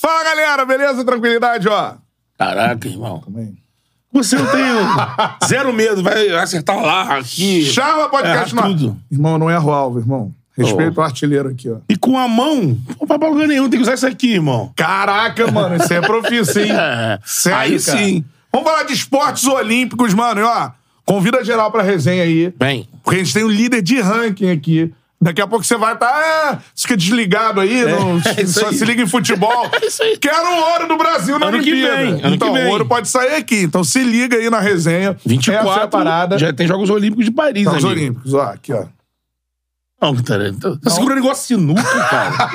Fala, galera, beleza? Tranquilidade, ó. Caraca, irmão. Você não tem zero medo, vai acertar lá, aqui. Chama podcast Erra no ar. tudo. Irmão, não erra o alvo, irmão. Respeita o artilheiro aqui, ó. E com a mão, não vai pra lugar nenhum, tem que usar isso aqui, irmão. Caraca, mano, isso é profício, hein? É. Sério, Aí cara. sim. Vamos falar de esportes olímpicos, mano. E, ó, convida geral pra resenha aí. Bem. Porque a gente tem um líder de ranking aqui. Daqui a pouco você vai estar. Tá, é, fica desligado aí, não, é só aí. se liga em futebol. É isso aí. Quero o ouro do Brasil na Ano que Olimpíada. vem, ano que então, vem. o ouro pode sair aqui. Então se liga aí na resenha. 24, Essa é a parada. já tem Jogos Olímpicos de Paris os ali. Olímpicos, ó, aqui, ó. Não, cara, tá, tá segurando igual sinuca, cara.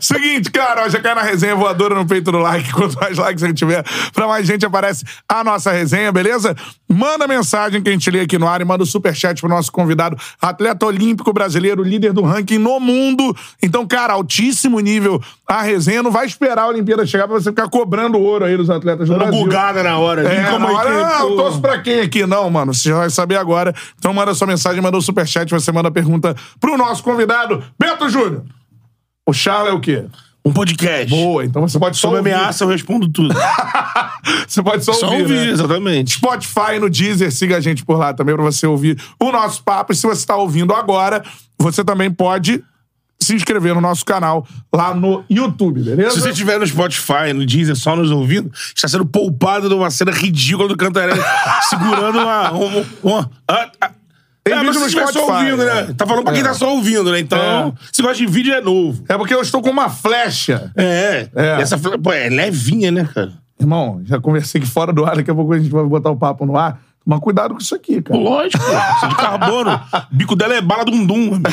Seguinte, cara, ó, já cai na resenha voadora no peito do like. Quanto mais likes a gente tiver, pra mais gente aparece a nossa resenha, beleza? Manda mensagem que a gente lê aqui no ar e manda o superchat pro nosso convidado, atleta olímpico brasileiro, líder do ranking no mundo. Então, cara, altíssimo nível a resenha. Não vai esperar a Olimpíada chegar pra você ficar cobrando ouro aí dos atletas do Dando Brasil. bugada na hora. É, como na hora, aí que- ah, eu torço pra quem aqui? Não, mano, você já vai saber agora. Então manda sua mensagem, manda o superchat, você manda a pergunta pro nosso convidado, Beto Júnior. O Charles é o quê? Um podcast. Boa, então você pode só Sob ouvir. ameaça, eu respondo tudo. Você pode só, Só ouvir, ouvir, né? exatamente. Spotify, no Deezer, siga a gente por lá também pra você ouvir o nosso papo. E se você está ouvindo agora, você também pode se inscrever no nosso canal lá no YouTube, beleza? Se você estiver no Spotify, no Deezer, só nos ouvindo, está sendo poupado de uma cena ridícula do Cantarelli segurando uma. uma, uma- a- a- Tem é, vídeo mas se no estiver só Spotify, ouvindo, né? é. Tá falando pra quem É. tá só ouvindo, né? Então, É. se gosta de vídeo, é novo. É porque eu estou com uma flecha. É. É. Essa fle- pô, é levinha, né, cara? Irmão, já conversei aqui fora do ar, daqui a pouco a gente vai botar o papo no ar. Toma cuidado com isso aqui, cara. Lógico. Isso é de carbono. O bico dela é bala dum dum. amigo.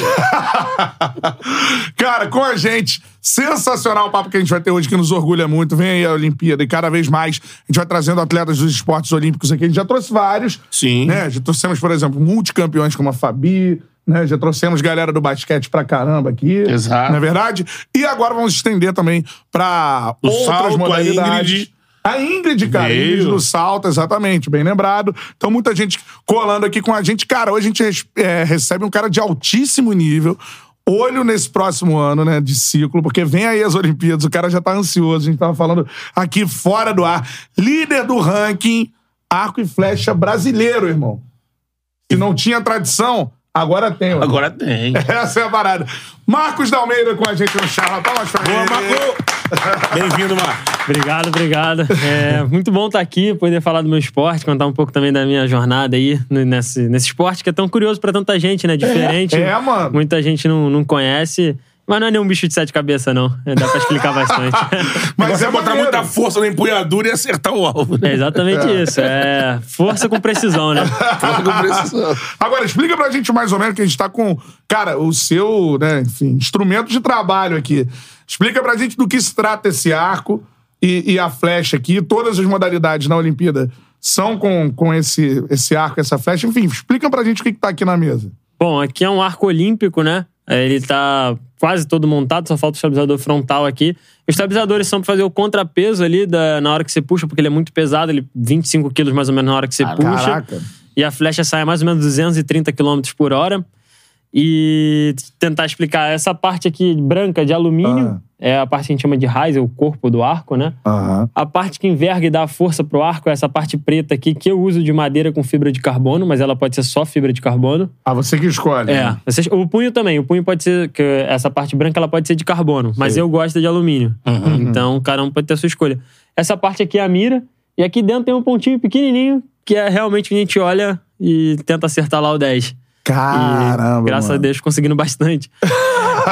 Cara, com a gente, sensacional o papo que a gente vai ter hoje, que nos orgulha muito. Vem aí a Olimpíada e cada vez mais a gente vai trazendo atletas dos esportes olímpicos aqui. A gente já trouxe vários. Sim. Né? Já trouxemos, por exemplo, multicampeões como a Fabi, né? Já trouxemos galera do basquete pra caramba aqui. Exato. Não é verdade? E agora vamos estender também pra O outras modalidades. A Ingrid, cara. Veio. Ingrid do salto, exatamente, bem lembrado. Então, muita gente colando aqui com a gente. Cara, hoje a gente é, recebe um cara de altíssimo nível. Olho nesse próximo ano, né, de ciclo, porque vem aí as Olimpíadas, o cara já tá ansioso. A gente tava falando aqui fora do ar. Líder do ranking, arco e flecha brasileiro, irmão. Se não tinha tradição, agora tem. irmão. Agora tem. Essa é a parada. Marcos da Almeida com a gente no charla. Palmas pra Boa. Marco! Bem-vindo, Marco. Obrigado, obrigado. É muito bom estar aqui, poder falar do meu esporte, contar um pouco também da minha jornada aí nesse, nesse esporte que é tão curioso pra tanta gente, né? Diferente. é, mano. Muita gente não, não conhece. Mas não é nenhum bicho de sete cabeças, não. É, Dá pra explicar bastante. Mas Você é botar maneiro. muita força na empunhadura e acertar o alvo. É Né? exatamente isso. É força com precisão, né? Força com precisão. Agora, explica pra gente mais ou menos que a gente tá com, cara, o seu, né, enfim, instrumento de trabalho aqui. Explica pra gente do que se trata esse arco e, e a flecha aqui. Todas as modalidades na Olimpíada são com, com esse, esse arco, essa flecha. Enfim, explica pra gente o que, que tá aqui na mesa. Bom, aqui é um arco olímpico, né? É, Ele tá quase todo montado, só falta o estabilizador frontal aqui. Os estabilizadores são pra fazer o contrapeso ali da, na hora que você puxa, porque ele é muito pesado, ele 25 quilos mais ou menos na hora que você puxa. Caraca. E a flecha sai a mais ou menos 230 km por hora. E tentar explicar essa parte aqui branca de alumínio Ah. É a parte que a gente chama de raiz, é o corpo do arco, né? Aham. A parte que enverga e dá força pro arco é essa parte preta aqui, que eu uso de madeira com fibra de carbono, mas ela pode ser só fibra de carbono. Ah, você que escolhe. É. né? O punho também. O punho pode ser. Que essa parte branca ela pode ser de carbono, mas eu gosto de alumínio. Então, cada um pode ter a sua escolha. Essa parte aqui é a mira, e aqui dentro tem um pontinho pequenininho, que é realmente que a gente olha e tenta acertar lá o 10. Caramba. E, graças mano. a Deus conseguindo bastante.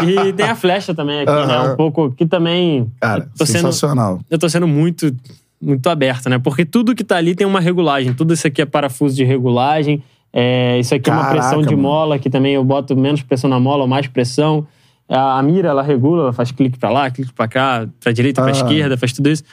e tem a flecha também aqui, né? Um pouco. Que também. Cara, eu tô sendo, sensacional. eu tô sendo muito, muito aberto, né? Porque tudo que tá ali tem uma regulagem. Tudo isso aqui é parafuso de regulagem. É, isso aqui é uma Caraca, pressão de mano. mola, que também eu boto menos pressão na mola ou mais pressão. A, a mira, ela regula, ela faz clique pra lá, clique pra cá, pra direita, pra Ah. esquerda, faz tudo isso.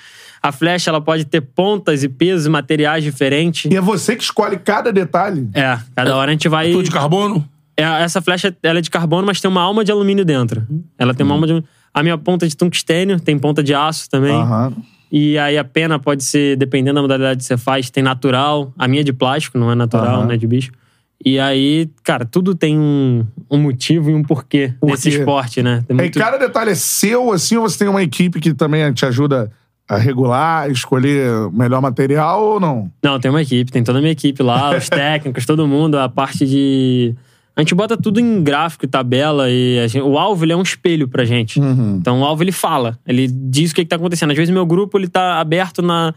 A flecha, ela pode ter pontas e pesos e materiais diferentes. E é você que escolhe cada detalhe. É, cada hora a gente vai... Tudo de carbono? É, essa flecha ela é de carbono, mas tem uma alma de alumínio dentro. Ela tem uma alma de alumínio. A minha ponta é de tungstênio, tem ponta de aço também. Aham. E aí a pena pode ser, dependendo da modalidade que você faz, tem natural. A minha é de plástico, não é natural, Aham. não é de bicho. E aí, cara, tudo tem um, um motivo e um porquê Por nesse quê? esporte, né? Tem E muito- cada detalhe é seu, assim, ou você tem uma equipe que também te ajuda a regular, escolher o melhor material ou não? Não, tem uma equipe, tem toda a minha equipe lá, os técnicos, todo mundo, a parte de. A gente bota tudo em gráfico e tabela e gente- o alvo ele é um espelho pra gente. Então o alvo ele fala, ele diz o que, que tá acontecendo. Às vezes meu grupo ele tá aberto na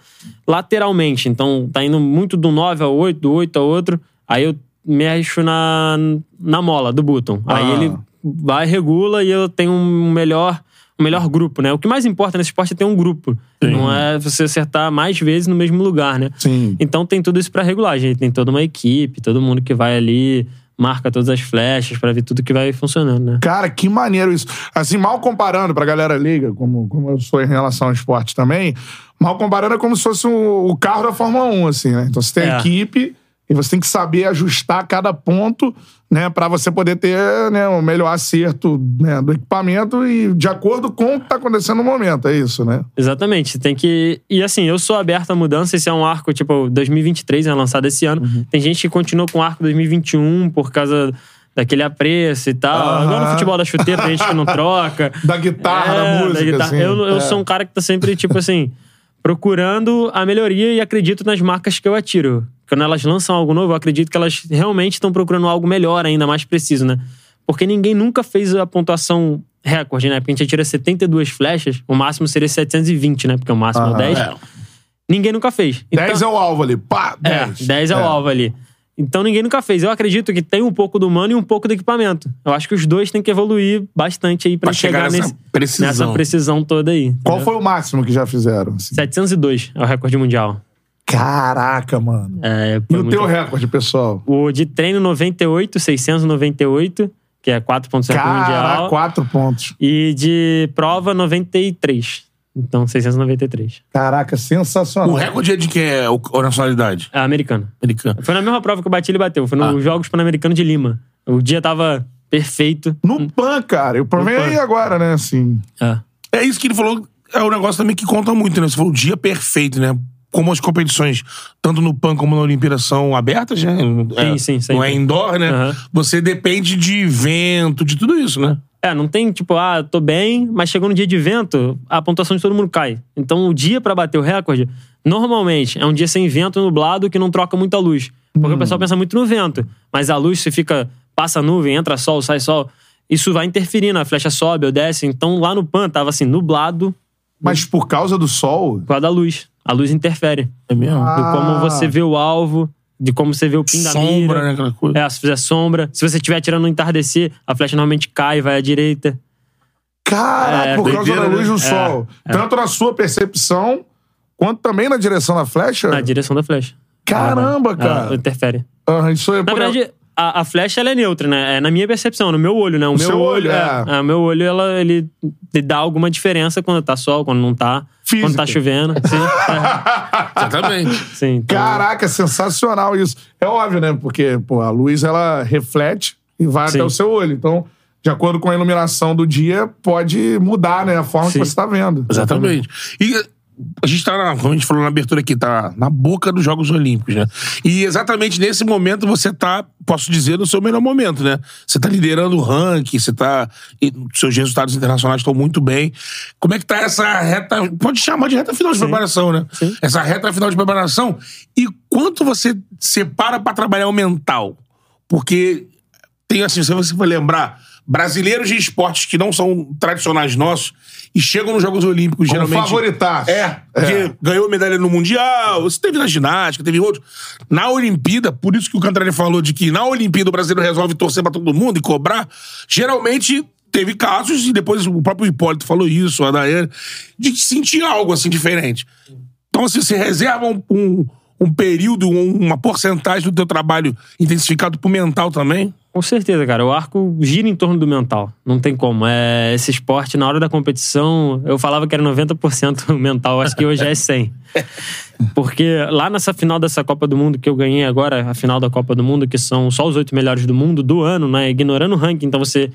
lateralmente, então tá indo muito do 9 ao 8, do 8 ao outro, aí eu mexo na, na mola do bottom. Aí Ah. ele vai, regula e eu tenho um melhor, melhor grupo, né? O que mais importa nesse esporte é ter um grupo. Não é você acertar mais vezes no mesmo lugar, né? Sim. Então tem tudo isso pra regular, gente. Tem toda uma equipe, todo mundo que vai ali, marca todas as flechas pra ver tudo que vai funcionando, né? Cara, que maneiro isso. Assim, mal comparando pra galera liga, como, como eu sou em relação ao esporte também, mal comparando é como se fosse o, o carro da Fórmula 1, assim, né? Então você tem a É. equipe e você tem que saber ajustar cada ponto, né, pra você poder ter né, o melhor acerto né, do equipamento e de acordo com o que tá acontecendo no momento, é isso, né? Exatamente. Tem que. E assim, eu sou aberto à mudança. Esse é um arco, tipo, 2023, é lançado esse ano. Uhum. Tem gente que continua com o arco 2021 por causa daquele apreço e tal. Aham. Agora no futebol da chuteira tem gente que não troca. Da guitarra, da É, música, guitarra. assim. Eu, eu É. sou um cara que tá sempre, tipo assim, procurando a melhoria e acredito nas marcas que eu atiro. Quando elas lançam algo novo, eu acredito que elas realmente estão procurando algo melhor, ainda mais preciso, né? Porque ninguém nunca fez a pontuação recorde, né? Porque a gente atira 72 flechas, o máximo seria 720, né? Porque o máximo é 10. É. Ninguém nunca fez. 10 é o alvo ali. Pá, 10. É, 10 é, o alvo ali. Então ninguém nunca fez. Eu acredito que tem um pouco do humano e um pouco do equipamento. Eu acho que os dois têm que evoluir bastante aí pra, Pra chegar nessa nesse- precisão. nessa precisão toda aí. Qual entendeu? foi o máximo que já fizeram? assim? 702 é o recorde mundial. Caraca, mano. É, E o muito- teu recorde, pessoal? O de treino 98, 698, que é 4.0 Cara, mundial. quatro pontos. E de prova 93. Então, 693. Caraca, sensacional. O recorde é de que é o- a nacionalidade? É americano. Americana. Foi na mesma prova que eu bati, ele bateu. Foi nos Ah. Jogos Pan-Americanos de Lima. O dia tava perfeito. No PAN, cara. Eu provei PAN. aí agora, né? Assim. É. É isso que ele falou, é um negócio também que conta muito, né? Você falou o dia perfeito, né? Como as competições, tanto no PAN como na Olimpíada, são abertas, né? É, Sim, sim, sempre. Não é indoor, né? Aham. Você depende de vento, de tudo isso, né? É, não tem tipo, ah, tô bem, mas chegou no dia de vento, a pontuação de todo mundo cai. Então, o dia pra bater o recorde, normalmente, é um dia sem vento, nublado, que não troca muita luz. Porque o pessoal pensa muito no vento. Mas a luz, se fica, passa nuvem, entra sol, sai sol, isso vai interferindo, a flecha sobe ou desce. Então, lá no PAN, tava assim, nublado Mas por causa do sol. por causa da luz. A luz interfere. É mesmo? Ah. De como você vê o alvo, de como você vê o pin da Sombra, mira. né? Aquela coisa. É, se fizer sombra. Se você estiver tirando no entardecer, a flecha normalmente cai, vai à direita. Caraca, É, por causa doideira, da luz né? do sol. É. Tanto na sua percepção, quanto também na direção da flecha. Na direção da flecha. Caramba, Ela- cara. ela interfere. Ah, isso é Na verdade, a, a flecha ela é neutra, né? É na minha percepção, no meu olho, né? O, meu seu olho, é. é. é, O meu olho, ela, ele, ele dá alguma diferença quando tá sol, quando não tá. Física. Quando tá chovendo. Sim, Exatamente. sim então, Caraca, sensacional isso. É óbvio, né? Porque, pô, a luz, ela reflete e vai Sim. até o seu olho. Então, de acordo com a iluminação do dia, pode mudar, né? A forma Sim. que você tá vendo. Exatamente. E a gente tá, na, como a gente falou na abertura aqui, tá na boca dos Jogos Olímpicos, né? E exatamente nesse momento você tá, posso dizer, no seu melhor momento, né? Você tá liderando o ranking, você tá. e seus resultados internacionais estão muito bem. Como é que tá essa reta. Pode chamar de reta final de preparação, né? Sim. Essa reta final de preparação. E quanto você separa pra trabalhar o mental? Porque tem assim, se você for lembrar, brasileiros de esportes que não são tradicionais nossos e chegam nos Jogos Olímpicos, Como geralmente. favoritaço. É, porque ganhou medalha no Mundial, você teve na ginástica, teve outro. Na Olimpíada, por isso que o Cantarelli falou de que na Olimpíada o brasileiro resolve torcer pra todo mundo e cobrar, geralmente teve casos, e depois o próprio Hipólito falou isso, a Daiane, de sentir algo assim diferente. Então, assim, você reserva um, um, um período, um- uma porcentagem do teu trabalho intensificado pro mental também? Com certeza, cara. O arco gira em torno do mental. Não tem como. É, esse esporte, na hora da competição, eu falava que era 90% mental. Acho que hoje é 100%. Porque lá nessa final dessa Copa do Mundo que eu ganhei agora, a final da Copa do Mundo, que são só os oito melhores do mundo do ano, né? Ignorando o ranking. Então você.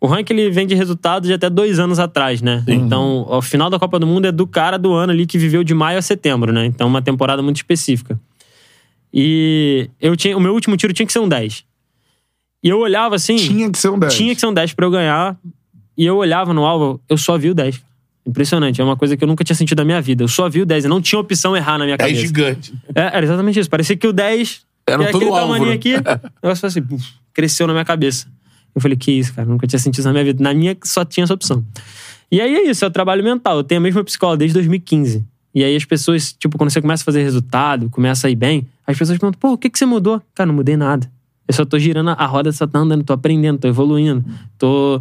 O ranking ele vem de resultados de até dois anos atrás, né? Então, o final da Copa do Mundo é do cara do ano ali que viveu de maio a setembro, né? Então, uma temporada muito específica. E eu tinha, o meu último tiro tinha que ser um 10. E eu olhava assim. Tinha que ser um 10. Tinha que ser um 10 pra eu ganhar. E eu olhava no alvo, eu só vi o 10. Impressionante. É uma coisa que eu nunca tinha sentido na minha vida. Eu só vi o 10. Eu não tinha opção errar na minha É cabeça. gigante. É, era exatamente isso. Parecia que o 10 Era todo aquele alvo, tamanho né? aqui. O negócio assim, cresceu na minha cabeça. Eu falei, que isso, cara, nunca tinha sentido isso na minha vida. Na minha só tinha essa opção. E aí é isso, é o trabalho mental. Eu tenho a mesma psicóloga desde 2015. E aí as pessoas, tipo, quando você começa a fazer resultado, começa a ir bem, as pessoas perguntam, pô, o que, que você mudou? Cara, não mudei nada. Eu só tô girando, a roda só tá andando, tô aprendendo, tô evoluindo, tô.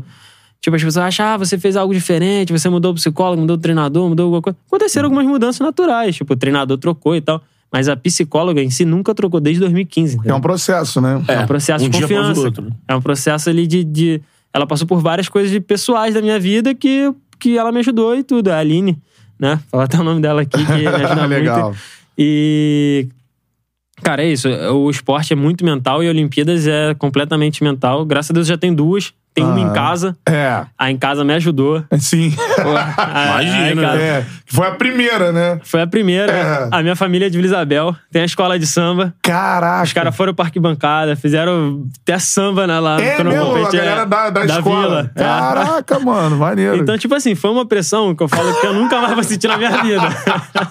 Tipo, as pessoas acham, ah, você fez algo diferente, você mudou o psicólogo, mudou o treinador, mudou alguma coisa. Aconteceram algumas mudanças naturais, tipo, o treinador trocou e tal. Mas a psicóloga em si nunca trocou desde 2015. É entendeu? um processo, né? É um processo um de dia após o confiança. outro, né? É um processo ali de, de- Ela passou por várias coisas de pessoais da minha vida que, que ela me ajudou e tudo. A Aline, né? Falar até o nome dela aqui, que me ajuda Legal. muito. E. Cara, é isso. O esporte é muito mental e a Olimpíadas é completamente mental. Graças a Deus já tem duas. Tem uma em casa. É. A em casa me ajudou. Sim. A- a Imagina, casa- É. Foi a primeira, né? Foi a primeira. É. A minha família é de Vila Isabel. Tem a escola de samba. Caraca. Os caras foram pro arquibancada, fizeram até samba né, lá É eu mesmo, a competi, é, galera da, da, escola. vila. É. Caraca, mano, maneiro. Então, tipo assim, foi uma pressão que eu falo que eu nunca mais vou sentir na minha vida.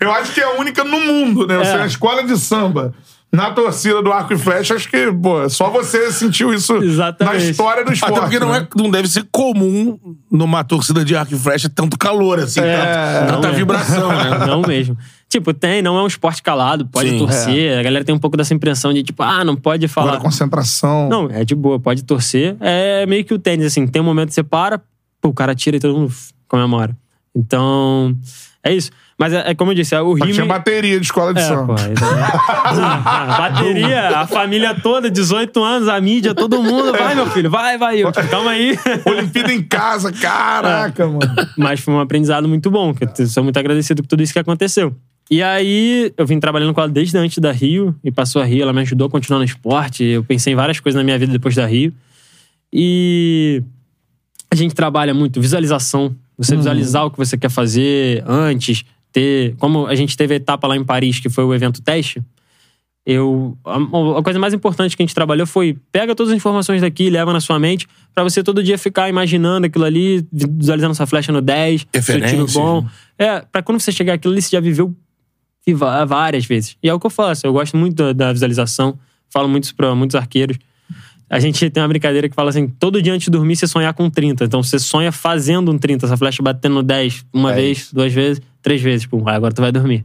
Eu acho que é a única no mundo, né? Você É. é a escola de samba. Na torcida do arco e flecha, acho que, pô, só você sentiu isso Exatamente. na história do esporte. Até porque não, né? é, não deve ser comum numa torcida de arco e flecha tanto calor, assim, É, tanto- tanta Não é. vibração, né? Não mesmo. Tipo, tem, não é um esporte calado, pode Sim. torcer. A galera tem um pouco dessa impressão de, tipo, ah, não pode falar. Agora, concentração. Não, é de boa, pode torcer. É meio que o tênis, assim, tem um momento que você para, pô, o cara tira e todo mundo comemora. Então, é isso. Mas é, é como eu disse, é o rime... tinha bateria de escola de É, samba. a bateria, a família toda, 18 anos, a mídia, todo mundo. Vai, meu filho, vai, vai. Eu, tipo, calma aí. Olimpíada em casa, caraca, mano. Mas foi um aprendizado muito bom, que eu sou muito agradecido por tudo isso que aconteceu. E aí, eu vim trabalhando com ela desde antes da Rio, e passou a Rio, ela me ajudou a continuar no esporte. Eu pensei em várias coisas na minha vida depois da Rio. E a gente trabalha muito visualização. Você visualizar o que você quer fazer antes, ter. Como a gente teve a etapa lá em Paris, que foi o evento teste. Eu, a, a coisa mais importante que a gente trabalhou foi pega todas as informações daqui, leva na sua mente, pra você todo dia ficar imaginando aquilo ali, visualizando sua flecha no 10, seu tiro bom. né? É, pra quando você chegar aquilo ali, você já viveu várias vezes. E é o que eu faço, eu gosto muito da, da visualização, falo muito isso pra muitos arqueiros. A gente tem uma brincadeira que fala assim: todo dia antes de dormir você sonhar com 30. Então você sonha fazendo um 30, essa flecha batendo no 10 uma É vez, isso. duas vezes, três vezes. Tipo, ah, agora tu vai dormir.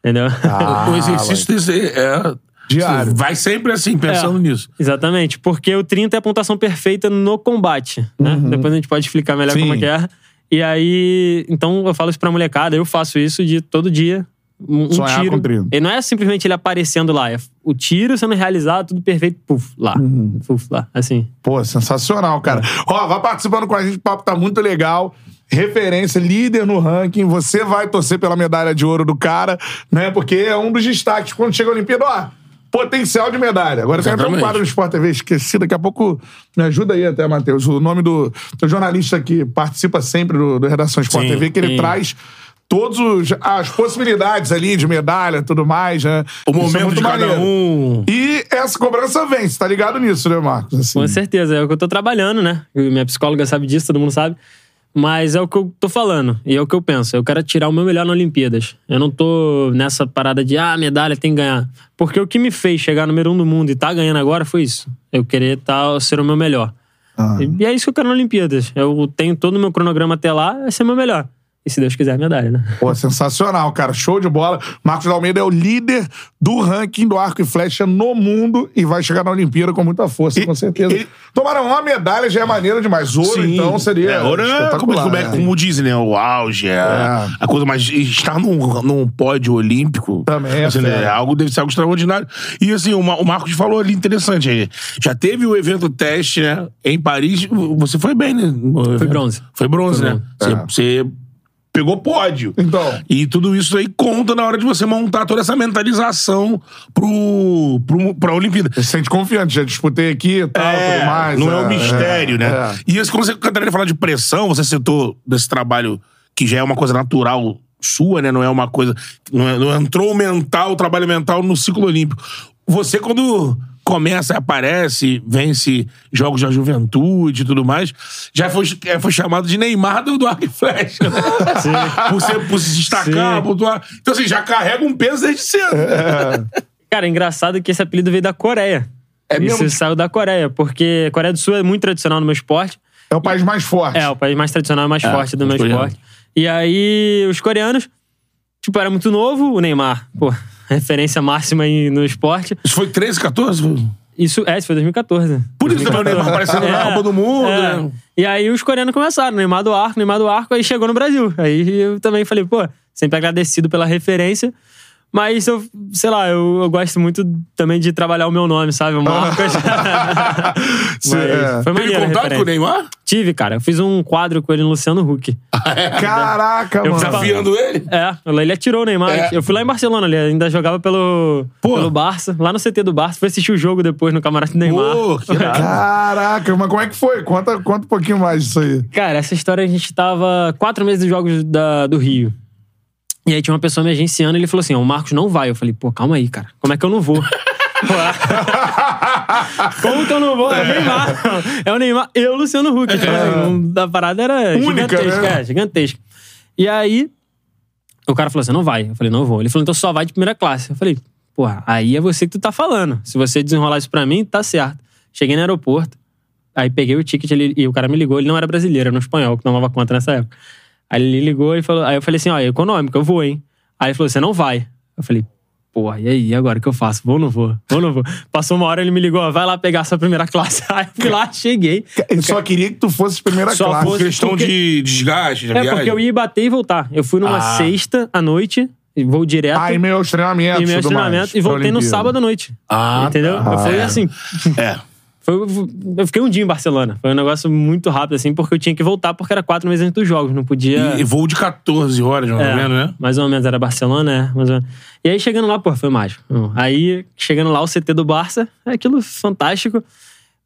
Entendeu? Ah, o exercício desse é. Diário. Vai sempre assim, pensando É. nisso. Exatamente, porque o 30 é a pontuação perfeita no combate, né? Depois a gente pode explicar melhor Sim. como é que é. E aí, então eu falo isso pra molecada, eu faço isso de todo dia. Um, Sonhar tiro. com 30. E não é simplesmente ele aparecendo lá, é o tiro sendo realizado, tudo perfeito, puf, lá. Puf, lá. Assim. Pô, sensacional, cara. Ó, vai participando com a gente, o papo tá muito legal. Referência, líder no ranking. Você vai torcer pela medalha de ouro do cara, né? Porque é um dos destaques quando chega a Olimpíada, ó. Potencial de medalha. Agora tem até um quadro no Sport TV, esqueci, daqui a pouco me ajuda aí até, Matheus. O nome do, do jornalista que participa sempre do, do Redação Sport Sim, TV, que ele sim. traz todas as possibilidades ali de medalha e tudo mais, né? O é momento muito de cada um. E essa cobrança vem, você tá ligado nisso, né, Marcos? Assim. Com certeza, é o que eu tô trabalhando, né? Minha psicóloga sabe disso, todo mundo sabe. Mas é o que eu tô falando, e é o que eu penso. Eu quero tirar o meu melhor na Olimpíadas. Eu não tô nessa parada de, ah, medalha tem que ganhar. Porque o que me fez chegar número um do mundo e tá ganhando agora foi isso. Eu querer tá, ser o meu melhor. Ah. E é isso que eu quero na Olimpíadas. Eu tenho todo o meu cronograma até lá, é ser o meu melhor. E se Deus quiser, a medalha, né? Pô, sensacional, cara. Show de bola. Marcos Almeida é o líder do ranking do arco e flecha no mundo e vai chegar na Olimpíada com muita força, E- com certeza. e- Tomaram uma medalha, já é maneiro demais. Ouro, então seria. É, ouro é como, como, é- né? como dizem, né? O auge, é, É. a coisa mais. Estar num, num pódio olímpico. Também é assim, né, algo deve ser algo extraordinário. E assim, o, o Marcos falou ali interessante. aí, Já teve o evento teste, né? Em Paris. Você foi bem, né? Foi bronze. Foi bronze, Foi né? bronze. Você, você pegou pódio. Então. E tudo isso aí conta na hora de você montar toda essa mentalização pro, pro, pra Olimpíada. Você se sente confiante, já disputei aqui e tal, tudo mais. não é, um mistério, é, né? é. E isso, quando você cantaria falar de pressão, você citou desse trabalho que já é uma coisa natural sua, né? Não é uma coisa. Não, é- não entrou o mental, o trabalho mental no ciclo olímpico. Você, quando começa, aparece, vence jogos da juventude e tudo mais, já foi, é, foi chamado de Neymar do, do arco e flecha. né? por, ser, por se destacar, Sim. por atuar. Então, assim, já carrega um peso desde cedo. né? Cara, é engraçado que esse apelido veio da Coreia. É Isso mesmo? saiu da Coreia, porque a Coreia do Sul é muito tradicional no meu esporte. É o país mais forte. É, o país mais tradicional e mais É, forte do meu coreanos. esporte. E aí, os coreanos, tipo, era muito novo, o Neymar, pô, referência máxima aí no esporte. Isso foi 13, 14? Isso, é, isso foi 2014. Por isso também o Neymar aparecendo na Copa do Mundo, é. né? E aí os coreanos começaram, Neymar do Arco, Neymar do Arco, aí chegou no Brasil. Aí eu também falei, pô, sempre agradecido pela referência. Mas eu, sei lá, eu, eu gosto muito também de trabalhar o meu nome, sabe? O Marcos. Sim, é. Foi Teve contato com o. Neymar? Tive, cara. Eu fiz um quadro com ele no Luciano Huck. Caraca, Eu mano. Desafiando ele? É, ele atirou o Neymar. É. Eu fui lá em Barcelona, ele ainda jogava pelo, Pô. pelo Barça, lá no CT do Barça. Fui assistir o jogo depois no camarote do Neymar. Pô. Caraca, mas como é que foi? Conta, conta um pouquinho mais disso aí. Cara, essa história a gente tava quatro meses dos jogos da, do Rio. E aí tinha uma pessoa me agenciando e ele falou assim: "Ó, o Marcos não vai. Eu falei, pô, calma aí, cara. Como é que eu não vou? Como que eu não vou? É o Neymar. É o Neymar e o Luciano Huck. Tipo assim, a parada era Única, gigantesca. né? É, gigantesca. E aí, o cara falou assim: não vai. Eu falei, não vou. Ele falou, então só vai de primeira classe. Eu falei, porra, aí é você que tu tá falando. Se você desenrolar isso pra mim, tá certo. Cheguei no aeroporto, aí peguei o ticket ele- e o cara me ligou. Ele não era brasileiro, era no espanhol, que tomava conta nessa época. Aí ele ligou e falou. Aí eu falei assim: ó, é econômico, eu vou, hein? Aí ele falou: você não vai. Eu falei, porra, e aí? E agora o que eu faço? Vou ou não vou? Vou ou não vou? Passou uma hora, ele me ligou: ó, vai lá pegar sua primeira classe. Aí eu fui lá, cheguei. Ele só queria que tu fosse primeira Só classe. fosse- Questão Porque- de desgaste, de É, viagem. porque eu ia bater e voltar. Eu fui numa Ah. sexta à noite, vou direto. Ah, e meus treinamentos. e meu tudo treinamento mais, e voltei no sábado à noite. Ah, Entendeu? tá. Foi É. assim. É. Foi, eu fiquei um dia em Barcelona. Foi um negócio muito rápido, assim, porque eu tinha que voltar porque era quatro meses antes dos jogos. Não podia. E, e voo de 14 horas, mais É, ou menos, né? Mais ou menos, era Barcelona, é. E aí chegando lá, pô, foi mágico. Aí, chegando lá, o CT do Barça, é aquilo fantástico.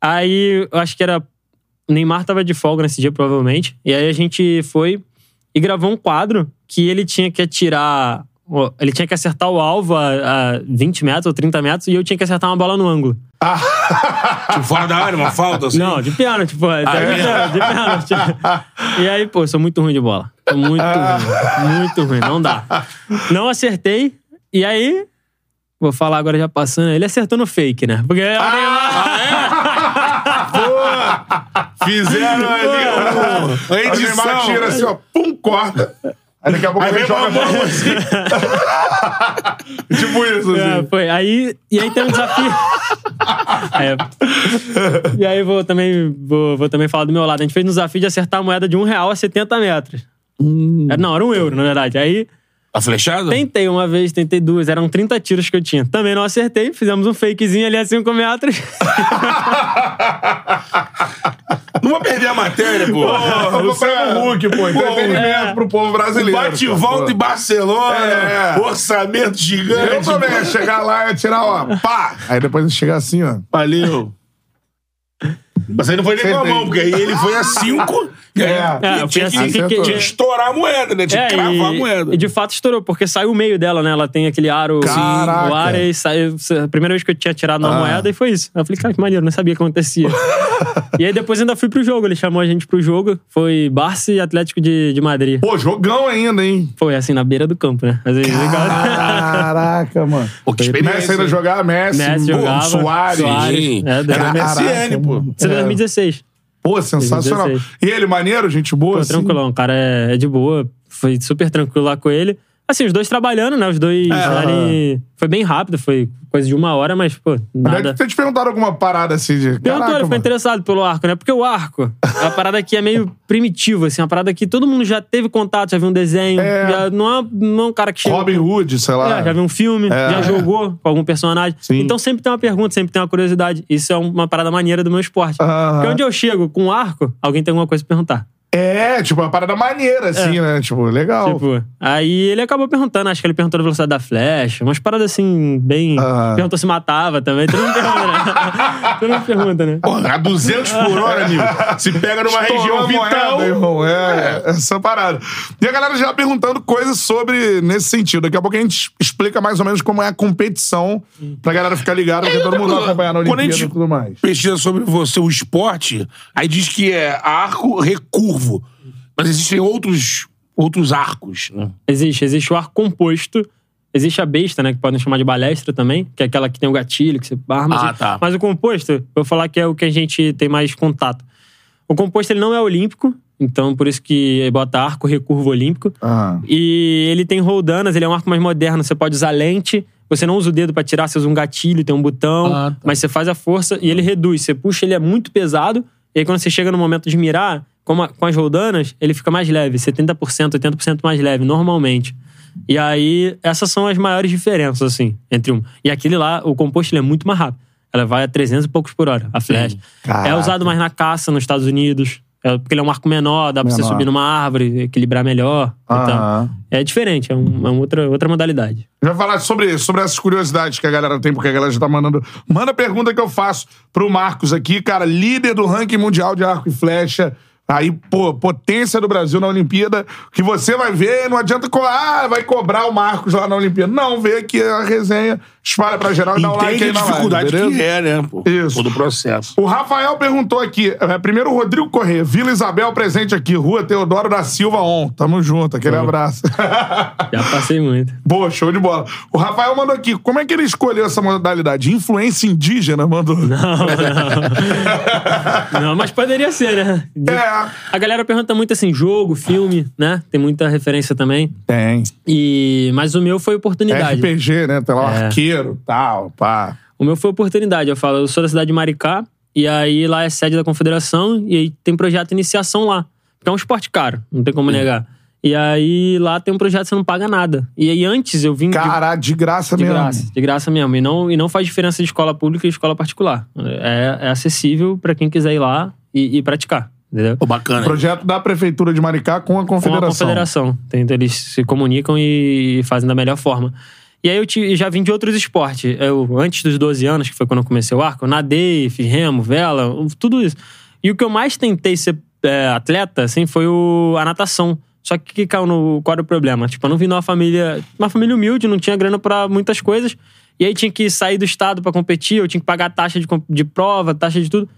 Aí, eu acho que era. O Neymar tava de folga nesse dia, provavelmente. E aí a gente foi e gravou um quadro que ele tinha que atirar. Ele tinha que acertar o alvo a, a 20 metros ou 30 metros e eu tinha que acertar uma bola no ângulo. Tipo, fora da área, uma falta, assim. Não, de pênalti, pô. é? de pênalti. E aí, pô, eu sou muito ruim de bola. Tô muito ruim. Muito ruim. Não dá. Não acertei. E aí, vou falar agora já passando. Ele acertou no fake, né? Porque é o Fizeram ali o- a edição. Neymar tira assim, ó, pum, corta. Aí daqui a pouco Aí ele joga uma a bola. mão assim. tipo isso, assim. É, foi. Aí, e aí tem um desafio. É. E aí vou também, vou, vou também falar do meu lado. A gente fez um desafio de acertar a moeda de um real a 70 metros. É, Não, era um euro, na verdade. Aí A flechada? tentei uma vez, tentei duas. Eram 30 tiros que eu tinha. Também não acertei. Fizemos um fakezinho ali a 5 metros. Não vou perder a matéria, pô. Porra, Luciano Huck, pô. Entretenimento pro povo brasileiro. Bate pô. volta em Barcelona. É. Orçamento gigante. Eu também ia chegar lá e ia tirar, ó, pá. Aí depois ia chegar assim, ó. Valeu. Mas aí não foi nem com a mão, porque aí ele foi a 5 e aí É. É, eu fui tinha, assim que, que- acertou. tinha que estourar a moeda, né? Tinha que É, cravar a moeda. e de fato estourou, porque saiu o meio dela, né? Ela tem aquele aro, Caraca. o ar e saiu. A primeira vez que eu tinha tirado uma Ah. moeda e foi isso. Eu falei, cara, que maneiro, não sabia o que acontecia. e aí depois ainda fui pro jogo, ele chamou a gente pro jogo. Foi Barça e Atlético de, de Madrid. Pô, jogão ainda, hein? Foi assim, na beira do campo, né? Mas aí, Caraca, mano. Pô, que experiência. Messi ainda jogar, Messi, Messi pô, jogava. Suárez. Sim. É, Era Caraca, MSN, pô. É É. 2016. Pô, sensacional. 2016. E ele, maneiro, gente boa, Pô, assim? tranquilão, o cara é, é de boa. Foi super tranquilo lá com ele. Assim, os dois trabalhando, né? Os dois ali... Foi bem rápido, foi coisa de uma hora, mas, pô, nada... Te perguntado alguma parada assim de. Perguntou, ele ficou interessado pelo arco, né? Porque o arco é uma parada que é meio primitiva, assim, uma parada que todo mundo já teve contato, já viu um desenho. É. já- não, é, não é um cara que chega. Robin Hood, sei lá. É, já viu um filme, É. já jogou com algum personagem. Sim. Então sempre tem uma pergunta, sempre tem uma curiosidade. Isso é uma parada maneira do meu esporte. Porque onde eu chego com um arco, alguém tem alguma coisa pra perguntar. É, tipo, uma parada maneira, assim, né? Tipo, legal. É. Tipo, aí ele acabou perguntando, acho que ele perguntou a velocidade da flecha, umas paradas assim, bem. Aham. Perguntou se matava também. Todo mundo pergunta, né? Todo mundo pergunta, né? Porra, a 200 por hora, amigo. Se pega numa Estourou região vital. moeda, irmão. É, essa parada. E a galera já perguntando coisas sobre nesse sentido. Daqui a pouco a gente explica mais ou menos como é a competição pra galera ficar ligada, porque todo mundo vai acompanhar na Olimpíada e tudo mais. pesquisa sobre você, o esporte, aí diz que é arco recurvo. Mas existem outros, outros arcos, né? Existe, existe o arco composto. Existe a besta, né? Que podem chamar de balestra também, que é aquela que tem o gatilho, que você arma. Ah, assim. tá. Mas o composto, eu vou falar que é o que a gente tem mais contato. O composto ele não é olímpico, então por isso que bota arco recurvo olímpico. Ah. E ele tem roldanas, ele é um arco mais moderno. Você pode usar lente, você não usa o dedo pra tirar, você usa um gatilho, tem um botão, Ah, tá. mas você faz a força e ele reduz. Você puxa, ele é muito pesado, e aí quando você chega no momento de mirar, com, a- com as roldanas, ele fica mais leve, 70%, 80% mais leve, normalmente. E aí, essas são as maiores diferenças, assim, entre um. E aquele lá, o composto, ele é muito mais rápido. Ela vai a 300 e poucos por hora, a flecha. É usado mais na caça nos Estados Unidos, é, porque ele é um arco menor, dá pra você subir numa árvore, equilibrar melhor. Então, Aham. é diferente, é, um- é uma outra, outra modalidade. Já falar sobre, sobre essas curiosidades que a galera tem, porque a galera já tá mandando. Manda pergunta que eu faço pro Marcos aqui, cara, líder do ranking mundial de arco e flecha. Aí, pô, potência do Brasil na Olimpíada, que você vai ver, não adianta, co- ah, vai cobrar o Marcos lá na Olimpíada. Não, vê aqui a resenha, espalha pra geral e dá um like Entende aí a na live, dificuldade beleza? que é, né? Pô, Isso. Todo o processo. O Rafael perguntou aqui, é, primeiro o Rodrigo Corrêa, Vila Isabel presente aqui, Rua Teodoro da Silva On. Tamo junto, aquele abraço. Já passei muito. Boa, show de bola. O Rafael mandou aqui, como é que ele escolheu essa modalidade? Influência indígena, mandou. Não, mas poderia ser, né? É. A galera pergunta muito assim, jogo, filme, né? Tem muita referência também. Tem. E... Mas o meu foi oportunidade. RPG, né? Tem lá o É. arqueiro tal, pá. O meu foi oportunidade. Eu falo, eu sou da cidade de Maricá, e aí lá é sede da confederação, e aí tem projeto de iniciação lá. Que é um esporte caro, não tem como negar. E aí lá tem um projeto que você não paga nada. E aí antes eu vim. de- Caralho, de graça De mesmo. graça, de graça mesmo. E não, e não faz diferença de escola pública e escola particular. É, é acessível pra quem quiser ir lá e, e praticar. Entendeu? Pô, bacana. Projeto da Prefeitura de Maricá com a Com a Confederação. confederação. Então, eles se comunicam e fazem da melhor forma. E aí eu já vim de outros esportes. Eu, antes dos 12 anos, que foi quando eu comecei o arco, eu nadei, fiz remo, vela, tudo isso. E o que eu mais tentei ser é, atleta, assim, foi o, a natação. Só que que caiu no. Qual era o problema? Tipo, eu não vim numa família. Uma família humilde, não tinha grana pra muitas coisas. E aí tinha que sair do estado pra competir, eu tinha que pagar taxa de, de prova, taxa de tudo.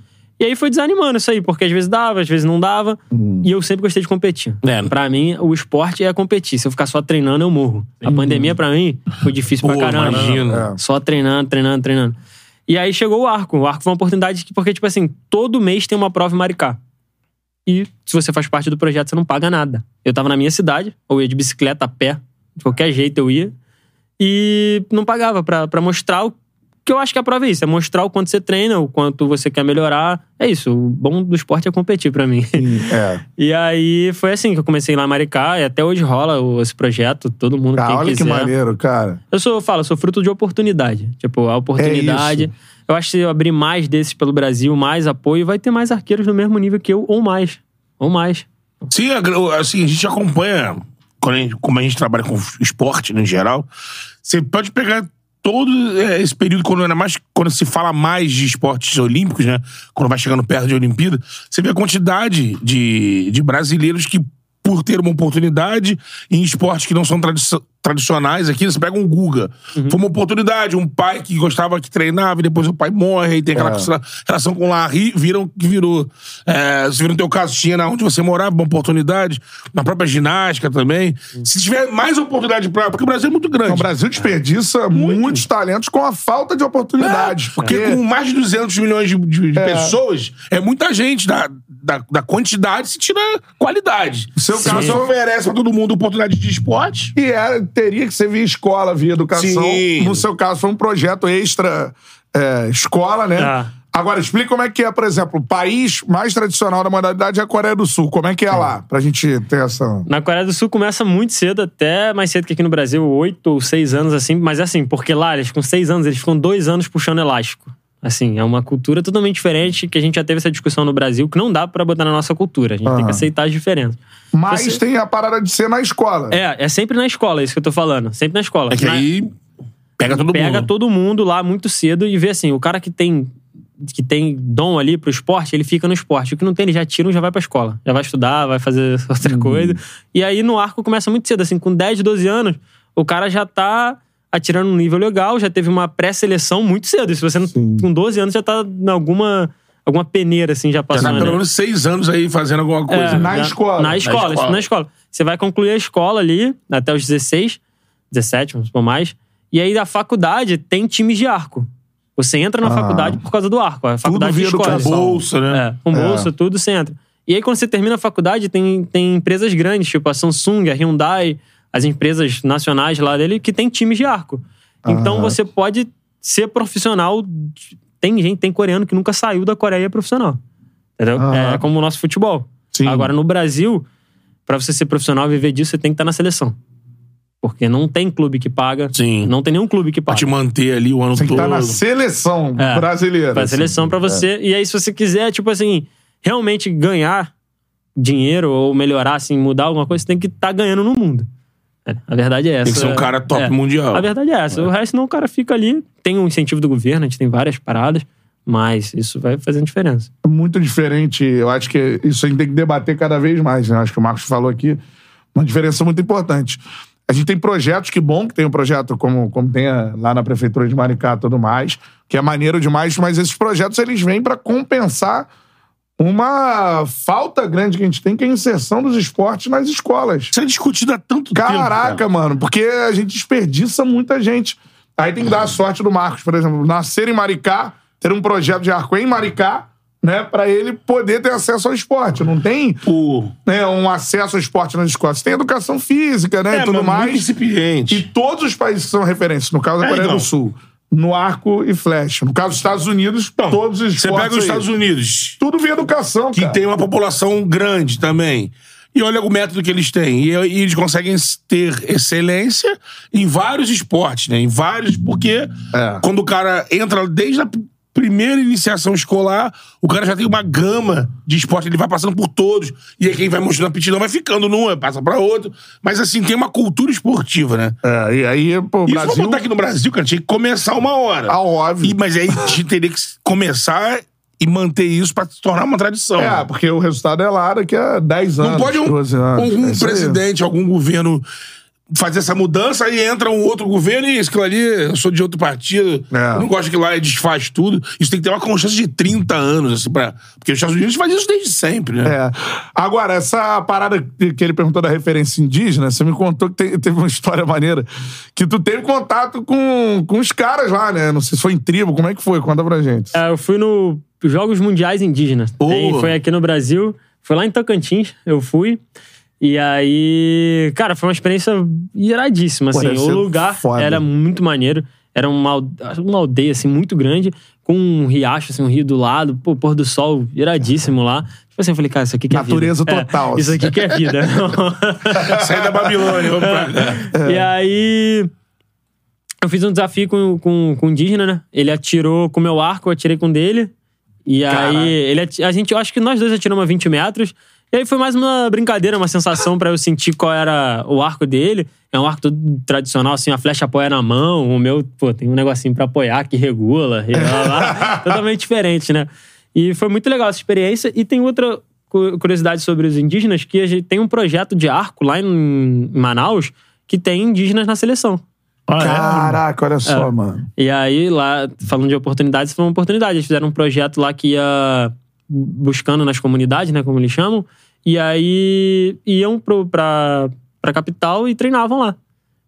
E aí foi desanimando isso aí, porque às vezes dava, às vezes não dava. E eu sempre gostei de competir. É. Pra mim, o esporte é competir. Se eu ficar só treinando, eu morro. A pandemia, pra mim, foi difícil Pô, pra caramba. imagino. É. Só treinando, treinando, treinando. E aí chegou o arco. O arco foi uma oportunidade que, porque, tipo assim, todo mês tem uma prova em Maricá. E se você faz parte do projeto, você não paga nada. Eu tava na minha cidade, ou ia de bicicleta, a pé, de qualquer jeito eu ia. E não pagava pra, pra mostrar o que eu acho que a prova é isso, é mostrar o quanto você treina, o quanto você quer melhorar. É isso, o bom do esporte é competir pra mim. É. E aí foi assim que eu comecei lá em Maricá, e até hoje rola esse projeto, todo mundo Cara, quem olha quiser. que maneiro, cara. Eu sou, eu falo, eu sou fruto de oportunidade. Tipo, a oportunidade. É isso. eu acho que se eu abrir mais desses pelo Brasil, mais apoio, vai ter mais arqueiros no mesmo nível que eu, ou mais. Ou mais. Sim, assim, a gente acompanha, quando a gente- como a gente trabalha com esporte no geral, você pode pegar todo é, esse período, quando, ainda mais, quando se fala mais de esportes olímpicos, né? Quando vai chegando perto de Olimpíada, você vê a quantidade de, de brasileiros que, por ter uma oportunidade em esportes que não são tradi- tradicionais aqui, você pega um Guga. Foi uma oportunidade, um pai que gostava que treinava e depois o pai morre, aí tem aquela É. relação com o Larry, viram que virou. É, você viu no teu caso, tinha na onde você morava, uma oportunidade, na própria ginástica também. Se tiver mais oportunidade pra. Porque o Brasil é muito grande. Então, o Brasil desperdiça muitos talentos com a falta de oportunidades. É, porque com mais de 200 milhões de, de- de É. pessoas, é muita gente da, da, da quantidade se tira qualidade. seu Se caso- oferece pra todo mundo oportunidade de esporte. E era, teria que ser via escola, via educação. Sim. No seu caso, foi um projeto extra é, escola, né? Ah. Agora, explica como é que é, por exemplo, o país mais tradicional da modalidade é a Coreia do Sul. Como é que é lá? Pra gente ter essa. Na Coreia do Sul começa muito cedo, até mais cedo que aqui no Brasil, oito ou seis anos, assim. Mas é assim, porque lá, eles com seis anos, eles ficam dois anos puxando elástico. Assim, é uma cultura totalmente diferente, que a gente já teve essa discussão no Brasil, que não dá pra botar na nossa cultura. A gente tem Aham. que aceitar as diferenças. Mas Você- tem a parada de ser na escola. É, é sempre na escola, isso que eu tô falando. Sempre na escola. É que Na- aí pega todo pega mundo. todo mundo lá muito cedo e vê assim, o cara que tem que tem dom ali pro esporte, ele fica no esporte. O que não tem, ele já tira e já vai pra escola. Já vai estudar, vai fazer outra Uhum. coisa. E aí no arco começa muito cedo, assim, com 10, 12 anos, o cara já tá atirando um nível legal, já teve uma pré-seleção muito cedo. Se você não, com 12 anos já tá em alguma alguma peneira assim já Já passando. tá pelo né? menos seis anos aí fazendo alguma coisa. É, Na já- escola. Na escola, Na isso escola. na escola. Você vai concluir a escola ali até os 16, 17, vamos supor mais. E aí da faculdade tem times de arco. Você entra na Ah. faculdade por causa do arco. A faculdade de escola. educação. Bolsa, né? É, com É. bolsa, tudo você entra. E aí, quando você termina a faculdade, tem, tem empresas grandes, tipo a Samsung, a Hyundai, as empresas nacionais lá dele, que tem times de arco. Então Aham. você pode ser profissional. Tem gente, tem coreano que nunca saiu da Coreia profissional. Entendeu? Aham. É como o nosso futebol. Sim. Agora, no Brasil, pra você ser profissional e viver disso, você tem que estar na seleção. Porque não tem clube que paga. Sim. Não tem nenhum clube que Pra paga. te manter ali o ano Tem que todo. estar na seleção É. brasileira. Pra assim. seleção pra você. E aí, se você quiser, tipo assim, realmente ganhar dinheiro ou melhorar, assim, mudar alguma coisa, você tem que estar ganhando no mundo. É, A verdade é essa. Tem que ser um cara top É. mundial. A verdade é essa. O resto, não, o cara fica ali. Tem um incentivo do governo, a gente tem várias paradas, mas isso vai fazendo diferença. muito diferente. Eu acho que isso a gente tem que debater cada vez mais. Né? Acho que o Marcos falou aqui uma diferença muito importante. A gente tem projetos, que bom que tem um projeto como, como tem a- lá na Prefeitura de Maricá e tudo mais, que é maneiro demais, mas esses projetos eles vêm para compensar uma falta grande que a gente tem, que é a inserção dos esportes nas escolas. Isso é discutido há tanto tempo. Caraca, cara. mano, porque a gente desperdiça muita gente. Aí tem que dar a sorte do Marcos, por exemplo, nascer em Maricá, ter um projeto de arco em Maricá, né, pra ele poder ter acesso ao esporte. Não tem O... né, um acesso ao esporte nas escolas. Tem educação física, né, É, e tudo mas muito mais. incipiente. E todos os países que são referências, no caso da É, Coreia então. do Sul, no arco e flecha. No caso dos Estados Unidos, todos os Você pega os aí. Estados Unidos, Tudo via educação, que cara. tem uma população grande também. E olha o método que eles têm. E, e eles conseguem ter excelência em vários esportes, né? Em vários. Porque É. quando o cara entra desde a primeira iniciação escolar, o cara já tem uma gama de esporte. Ele vai passando por todos. E aí quem vai mostrando aptidão vai ficando num, passa pra outro. Mas assim, tem uma cultura esportiva, né? É, e aí, pô, o Isso Brasil... botar aqui no Brasil, cara, tinha que começar uma hora. Ah, óbvio. E, mas aí a gente teria que começar e manter isso pra se tornar uma tradição. É, porque o resultado é lá daqui a 10 anos, Não pode um, 12 anos. algum É presidente, algum governo fazer essa mudança, aí entra um outro governo e isso aquilo ali, eu sou de outro partido, É. eu não gosto que lá e desfaz tudo. Isso tem que ter uma constância de 30 anos, assim, pra... porque os Estados Unidos fazem isso desde sempre, né? É. Agora, essa parada que que ele perguntou da referência indígena, você me contou que te- teve uma história maneira, que tu teve contato com, com os caras lá, né? Não sei se foi em tribo, como é que foi? Conta pra gente. É, eu fui no Jogos Mundiais Indígenas. Oh. Tem- foi aqui no Brasil. Foi lá em Tocantins, eu fui. E aí, cara, foi uma experiência iradíssima, Pô, assim. O lugar foda. era muito maneiro. Era uma, uma aldeia, assim, muito grande, com um riacho, assim, um rio do lado, pô, pôr do sol iradíssimo lá. Tipo assim, eu falei, cara, isso aqui que é Natureza vida. É, total, isso assim. aqui que é vida. Sai da Babilônia, vamos pra. E aí. Eu fiz um desafio com, com, com o indígena, né? Ele atirou com o meu arco, eu atirei com o dele. E aí, ele, a gente, eu acho que nós dois atiramos a 20 metros. E aí foi mais uma brincadeira, uma sensação pra eu sentir qual era o arco dele. É um arco todo tradicional, assim, a flecha apoia na mão. O meu, pô, tem um negocinho pra apoiar que regula. E lá, lá. Totalmente diferente, né? E foi muito legal essa experiência. E tem outra cu- curiosidade sobre os indígenas, que a gente tem um projeto de arco lá em Manaus que tem indígenas na seleção. É? Caraca, olha só, mano. E aí, lá, falando de oportunidades, foi uma oportunidade. Eles fizeram um projeto lá que ia buscando nas comunidades, né, como eles chamam. E aí iam pro, pra, pra capital e treinavam lá.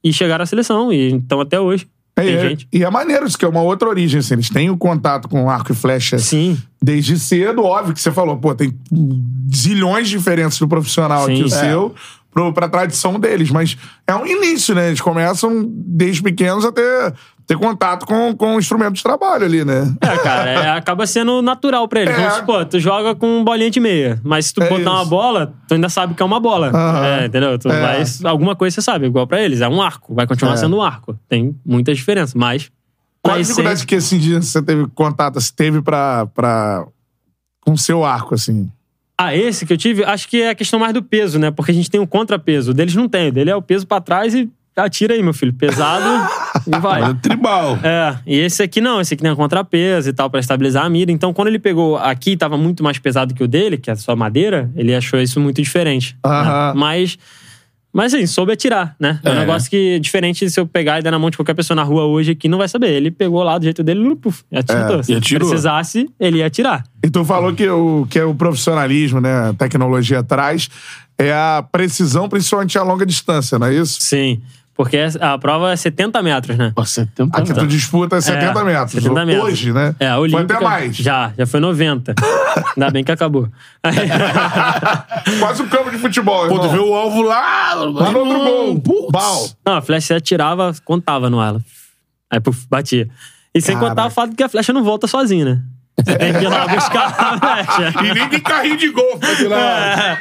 E chegaram à seleção, e então até hoje. É, Tem é- gente. E é maneiro isso, que é uma outra origem, assim. Eles têm o contato com arco e flecha Sim. desde cedo. Óbvio que você falou, pô, tem zilhões de diferenças do profissional Sim. aqui, o É. seu, pro, pra tradição deles. Mas é um início, né? Eles começam desde pequenos a ter, ter contato com, com o instrumento de trabalho ali, né? É, cara, é, acaba sendo natural pra eles. É. Vamos supor, tu joga com bolinha de meia, mas se tu É botar uma isso. bola, tu ainda sabe que é uma bola. Aham. É, entendeu? Tu É. vai, alguma coisa você sabe, igual pra eles. É um arco, vai continuar É. sendo um arco. Tem muita diferença, mas. Qual a mas dificuldade sempre- que esse dia você teve contato, você teve pra, pra, com o seu arco, assim? Ah, esse que eu tive, acho que é a questão mais do peso, né? Porque a gente tem um contrapeso. O deles não tem. Dele é o peso pra trás e atira aí, meu filho. Pesado e vai. É tribal. É, e esse aqui não, esse aqui tem um contrapeso e tal, pra estabilizar a mira. Então, quando ele pegou aqui, tava muito mais pesado que o dele, que é só madeira, ele achou isso muito diferente. Né? Mas, mas assim, soube atirar, né? É um É. negócio que, diferente de se eu pegar e der na mão de qualquer pessoa na rua hoje aqui, não vai saber. Ele pegou lá do jeito dele, puf, e atirou. É, Se atirou. precisasse, ele ia atirar. E tu falou que o, que é o profissionalismo, né? A tecnologia traz é a precisão, principalmente a longa distância, não é isso? Sim. Porque a prova é 70 metros, né? Pô, 70 Aqui tu disputa 70 É, metros. 70 metros. Hoje, né? É, a Foi Olímpica. até mais. Já, já foi 90. Ainda bem que acabou. Quase um campo de futebol, Pô, tu irmão. vê o alvo lá. Lá no outro gol. Putz. Bal. Não, a flecha você atirava, contava no ela. Aí, puf, batia. E sem Caraca. contar o fato que a flecha não volta sozinha, né? Você tem que ir lá buscar a flecha. E nem tem carrinho de golfe pra ir lá.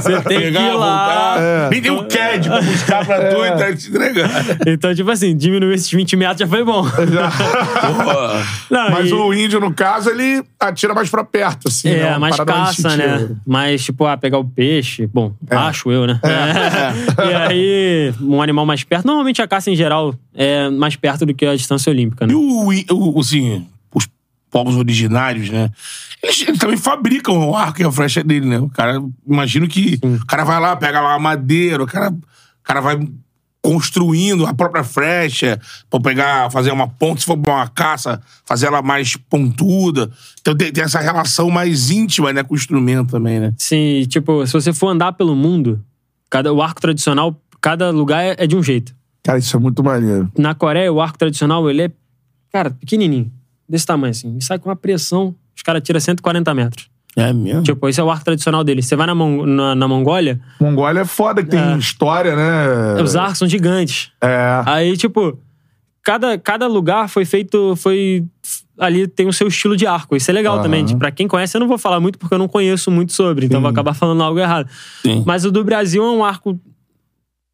Você tem que Pegar, ir lá. voltar. Nem tem o CAD pra buscar pra tu e tá te entregar. Então, tipo assim, diminuir esses 20 metros já foi bom. Porra. Não, Mas e- o índio, no caso, ele atira mais pra perto, assim. né? É, Uma mais caça, né? Mais, tipo, ah, pegar o peixe. Bom, É. acho eu, né? e aí, um animal mais perto. Normalmente a caça, em geral, é mais perto do que a distância olímpica, né? E o, o, assim, os povos originários, né? Eles, eles também fabricam o arco e a flecha dele, né? O cara, imagino que o cara vai lá, pega lá a madeira, o cara, o cara vai construindo a própria flecha pra pegar, fazer uma ponta, se for pra uma caça, fazer ela mais pontuda. Então tem, tem essa relação mais íntima, né, com o instrumento também, né? Sim, tipo, se você for andar pelo mundo, cada, o arco tradicional, cada lugar é, é de um jeito. Cara, isso é muito maneiro. Na Coreia, o arco tradicional, ele é, cara, pequenininho. Desse tamanho, assim. E sai com uma pressão, os caras tiram 140 metros. É mesmo? Tipo, esse é o arco tradicional deles. Você vai na, Mon- na, na Mongólia, Mongólia é foda, que tem É. história, né? os arcos são gigantes. É. Aí, tipo, cada, cada lugar foi feito. Foi. Ali tem o seu estilo de arco. Isso é legal Aham. também. Pra quem conhece, eu não vou falar muito porque eu não conheço muito sobre, então Sim. vou acabar falando algo errado. Sim. Mas o do Brasil é um arco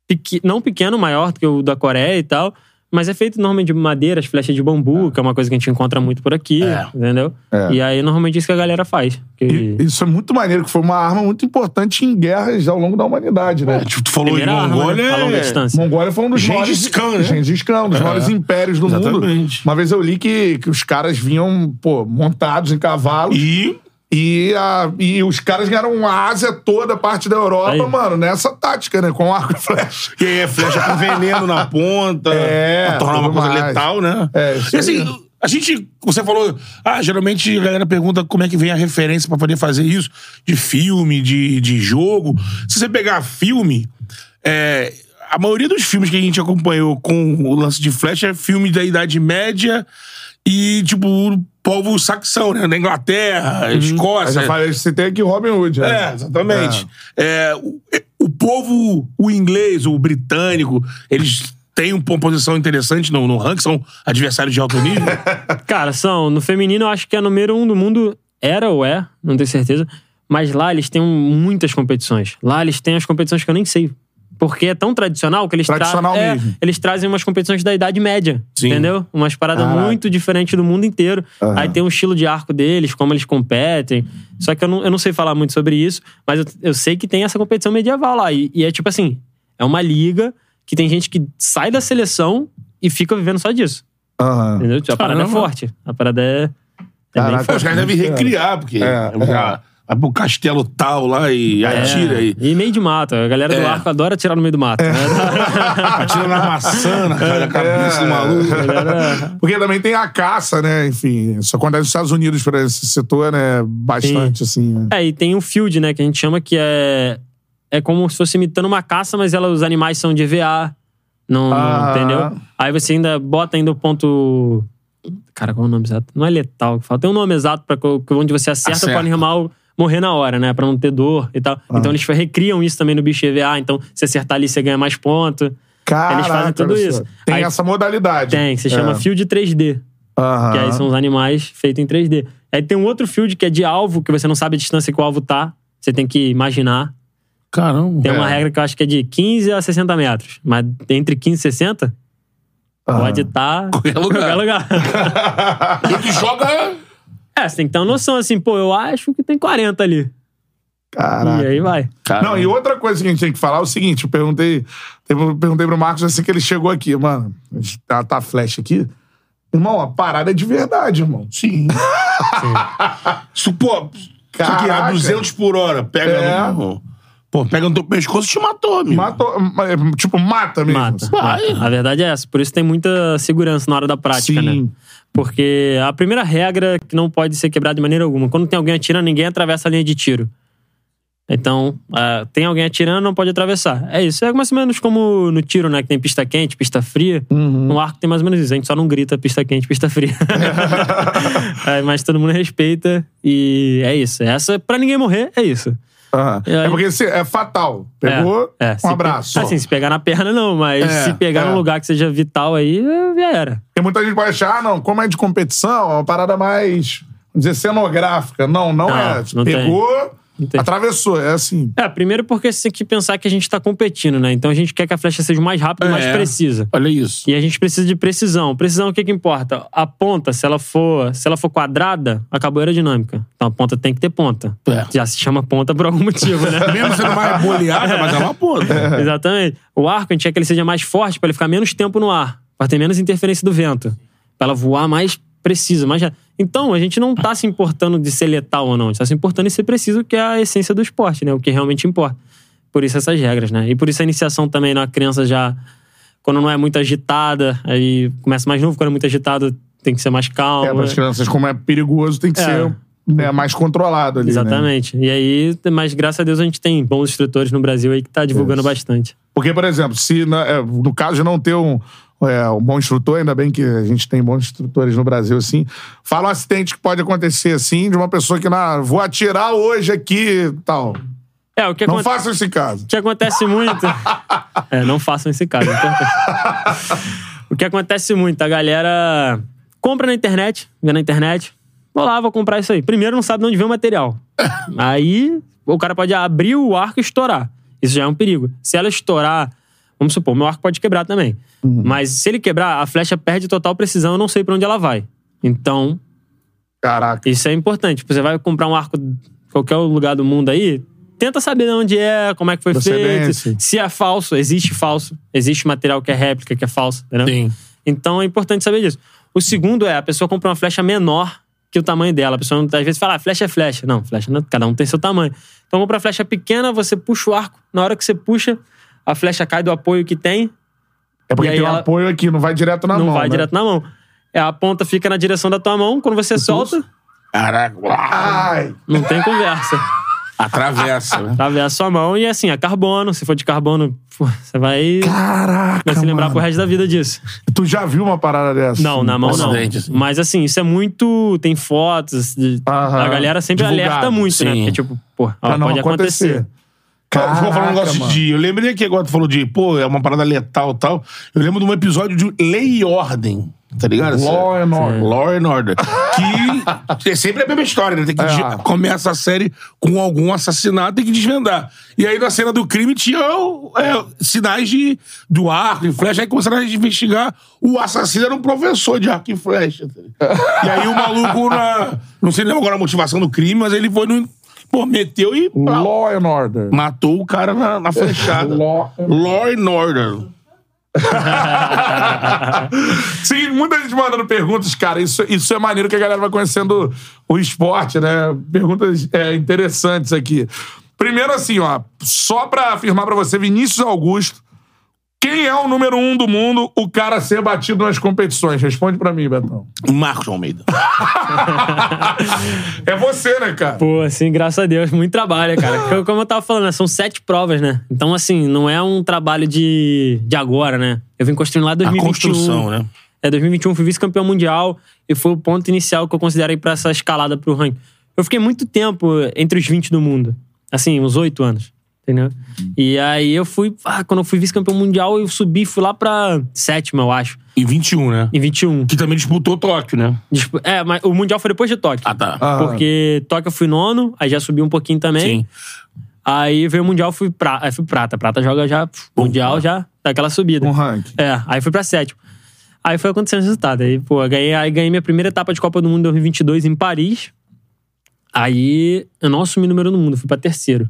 pequ- não pequeno, maior do que o da Coreia e tal. Mas é feito normalmente de madeiras, flechas de bambu, que é uma coisa que a gente encontra muito por aqui, É. entendeu? É. E aí, normalmente, isso que a galera faz. Que- E- Isso é muito maneiro, que foi uma arma muito importante em guerras ao longo da humanidade, né? É, tipo, tu falou Primeira em arma, Mongólia. né? a longa é- distância. Mongólia foi um dos Gengis maiores... Khan, né? Gengis Khan, um dos É. maiores impérios do mundo. Exatamente. Uma vez eu li que, que os caras vinham, pô, montados em cavalos E e, a, e os caras ganharam a Ásia toda, parte da Europa, Aí. mano, nessa tática, né? Com arco e flecha. E aí é flecha com veneno na ponta. É, Pra tornar uma coisa mais. letal, né? É, isso E assim, a gente. Você falou. Ah, geralmente a galera pergunta como é que vem a referência pra poder fazer isso. De filme, de, de jogo. Se você pegar filme. é, a maioria dos filmes que a gente acompanhou com o lance de flecha é filme da Idade Média e, tipo, povo saxão, né? Da Inglaterra, Uhum. Escócia. eu falei, você tem aqui Robin Hood, né? É, exatamente. É, o, o povo, o inglês, o britânico, eles têm uma posição interessante no, no ranking, são adversários de alto nível. Cara, são. No feminino, eu acho que é número um do mundo. Era ou é, não tenho certeza. Mas lá eles têm muitas competições. Lá eles têm as competições que eu nem sei. Porque é tão tradicional que eles, tra- Tradicional é, mesmo. eles trazem umas competições da Idade Média. Sim. Entendeu? Umas paradas Caraca. muito diferentes do mundo inteiro. Aham. Aí tem o estilo de arco deles, como eles competem. Só que eu não, eu não sei falar muito sobre isso, mas eu, eu sei que tem essa competição medieval lá. E, e é tipo assim: é uma liga que tem gente que sai da seleção e fica vivendo só disso. Aham. Entendeu? A parada é Caramba. forte. A parada é. é bem Caraca. forte. Os caras devem recriar, porque É, já vai pro castelo tal lá e atira É, e E meio de mato. A galera do É. arco adora atirar no meio do mato. né? atira na maçã, na cara- cabeça do maluco. Galera- Porque também tem a caça, né? Enfim, isso acontece nos Estados Unidos, por exemplo, esse setor, né? Bastante, assim. né? É, e tem o field, né, que a gente chama que é. É como se fosse imitando uma caça, mas ela, os animais são de EVA. Não, não- Ah. entendeu? Aí você ainda bota ainda o ponto. Cara, qual é o nome exato? Não é letal que fala. Tem um nome exato pra onde você acerta, Acerta. para o animal morrer na hora, né? Pra não ter dor e tal. Ah. Então eles recriam isso também no bicho EVA. Então, se acertar ali, você ganha mais ponto. Caraca, Eles fazem tudo isso. Tem Aí- essa modalidade. Tem, que se chama É. field 3D. Aham. Que aí são os animais feitos em 3D. Aí tem um outro field que é de alvo, que você não sabe a distância que o alvo tá. Você tem que imaginar. Caramba. Tem uma É. regra que eu acho que é de 15 a 60 metros. Mas entre 15 e 60, Aham. pode estar Qualquer lugar. lugar. E tu joga. É, você tem que ter uma noção assim, pô, eu acho que tem 40 ali. Caraca. E aí vai. Não, e outra coisa que a gente tem que falar é o seguinte: eu perguntei, eu perguntei pro Marcos assim que ele chegou aqui, mano. Tá, tá a flecha aqui. Irmão, a parada é de verdade, irmão. Sim. Isso aqui a Caraca. 200 por hora. Pega É. no. Pô, pega no teu pescoço e te matou, amigo. Matou, é, tipo, mata mesmo. Mata. Vai. A verdade é essa. Por isso tem muita segurança na hora da prática, Sim. né? Porque a primeira regra que não pode ser quebrada de maneira alguma. Quando tem alguém atirando, ninguém atravessa a linha de tiro. Então, ah, tem alguém atirando, não pode atravessar. É isso. É mais ou menos como no tiro, né? Que tem pista quente, pista fria. Uhum. No arco tem mais ou menos isso. A gente só não grita pista quente, pista fria. É, mas todo mundo respeita. E é isso. Essa, pra ninguém morrer, é isso. Aí- É porque se- é fatal. Pegou, É, é. Um pe- abraço. Assim, se pegar na perna, não. Mas É, se pegar é. num lugar que seja vital aí, já era. Porque muita gente pode achar, ah, não, como é de competição, é uma parada mais, vamos dizer, cenográfica. Não, não, Não, é. não tem. Pegou, Não tem. atravessou. É assim. É, primeiro porque você tem que pensar que a gente tá competindo, né? Então a gente quer que a flecha seja mais rápida e mais É. precisa. Olha isso. E a gente precisa de precisão. Precisão, o que que importa? A ponta, se ela for, se ela for quadrada, acabou a aerodinâmica. Então a ponta tem que ter ponta. É. Já se chama ponta por algum motivo, né? Mesmo sendo mais boleada, mas é uma ponta. Exatamente. O arco, a gente quer que ele seja mais forte pra ele ficar menos tempo no ar. Pra ter menos interferência do vento. Pra ela voar mais precisa, mais... rápido. Então, a gente não tá se importando de ser letal ou não. A gente tá se importando em ser preciso, que é a essência do esporte, né? O que realmente importa. Por isso essas regras, né? E por isso a iniciação também na criança já... Quando não é muito agitada, aí começa mais novo. Quando é muito agitado, tem que ser mais calmo. É, para as crianças, como é perigoso, tem que É. ser né, mais controlado ali. Né? Exatamente. E aí, mas graças a Deus a gente tem bons instrutores no Brasil aí que tá divulgando bastante. Porque, por exemplo, se na- é, no caso de não ter um, é, um bom instrutor, ainda bem que a gente tem bons instrutores no Brasil, assim, fala um acidente que pode acontecer, assim, de uma pessoa que, na, vou atirar hoje aqui e tal. É, o que Não façam esse caso. O que acontece muito. é, não façam esse caso, importante. o que acontece muito, a galera compra na internet, vê na internet. Vou lá, vou comprar isso aí. Primeiro não sabe de onde vem o material. aí o cara pode abrir o arco e estourar. Isso já é um perigo. Se ela estourar, vamos supor, meu arco pode quebrar também. Mas se ele quebrar, a flecha perde total precisão, eu não sei pra onde ela vai. Então, Caraca. isso é importante. Tipo, Você vai comprar um arco em qualquer lugar do mundo aí, tenta saber de onde é, como é que foi feito. Se é falso, existe falso. Existe material que é réplica, que é falso, entendeu? Sim. Então é importante saber disso. O segundo é, a pessoa compra uma flecha menor que o tamanho dela. A pessoa às vezes fala, ah, flecha é flecha. Não, flecha não, cada um tem seu tamanho. Então compra uma flecha pequena, você puxa o arco. Na hora que você puxa, a flecha cai do apoio que tem, É porque E tem um ela- apoio aqui, não vai direto na não mão. vai né? direto na mão. É, a ponta fica na direção da tua mão, quando você solta, Caraca. Ai. não tem conversa. Atravessa, né? Atravessa a sua mão e assim, é carbono. Se for de carbono, pô, você vai, Caraca. vai se lembrar mano. pro resto da vida disso. Tu já viu uma parada dessa? Não, na mão não. assim. Mas assim, isso é muito. Tem fotos. de-. A galera sempre Divulgado, alerta muito, né? sim. Porque, tipo, pô, ó, não pode acontecer. acontecer. Cara, vou falar um negócio mano. de. Eu lembrei aqui agora, tu falou de, pô, é uma parada letal e tal. Eu lembro de um episódio de Lei e Ordem. Tá ligado? Law and Order. Law and Order. Que é sempre a mesma história, né? Tem que É. começa a série com algum assassinato, tem que desvendar. E aí na cena do crime tinha é, sinais de, do arco e flecha. Aí começaram a investigar. O assassino era um professor de arco e flecha. tá e aí o maluco, na, não sei nem agora a motivação do crime, mas ele foi no. Pô, meteu e. Law and Order. Matou o cara na, na flechada. Law and- Law and Order. Sim, muita gente mandando perguntas, cara. Isso, isso é maneiro que a galera vai conhecendo o esporte, né? Perguntas é, interessantes aqui. Primeiro, assim, ó, só pra afirmar pra você, Vinícius Augusto, Quem é o número um do mundo, o cara a ser batido nas competições? Responde pra mim, Betão. Marcos Almeida. É você, né, cara? Pô, assim, graças a Deus, muito trabalho, cara. Como eu tava falando, né, são sete provas, né? Então, assim, não é um trabalho de, de agora, né? Eu vim construindo lá em A 2021. construção, né? É, 2021 fui vice-campeão mundial e foi o ponto inicial que eu considerei pra essa escalada pro ranking. Eu fiquei muito tempo entre os 20 do mundo. Assim, uns oito anos. Entendeu? E aí eu fui. Ah, quando eu fui vice-campeão mundial, eu subi, fui lá pra sétima, eu acho. Em 21, né? Em 21. Que também disputou Tóquio, né? Dispu- É, mas o mundial foi depois de Tóquio. Ah, tá. Ah. Porque Tóquio eu fui nono, aí já subi um pouquinho também. Sim. Aí veio o Mundial, fui, pra, aí fui prata. Prata joga já. pff, mundial já dá aquela subida. Um ranking. É, aí fui pra sétimo. Aí foi acontecendo o resultado. Aí, pô, ganhei, aí ganhei minha primeira etapa de Copa do Mundo 2022 em Paris. Aí eu não assumi número no mundo, fui pra terceiro.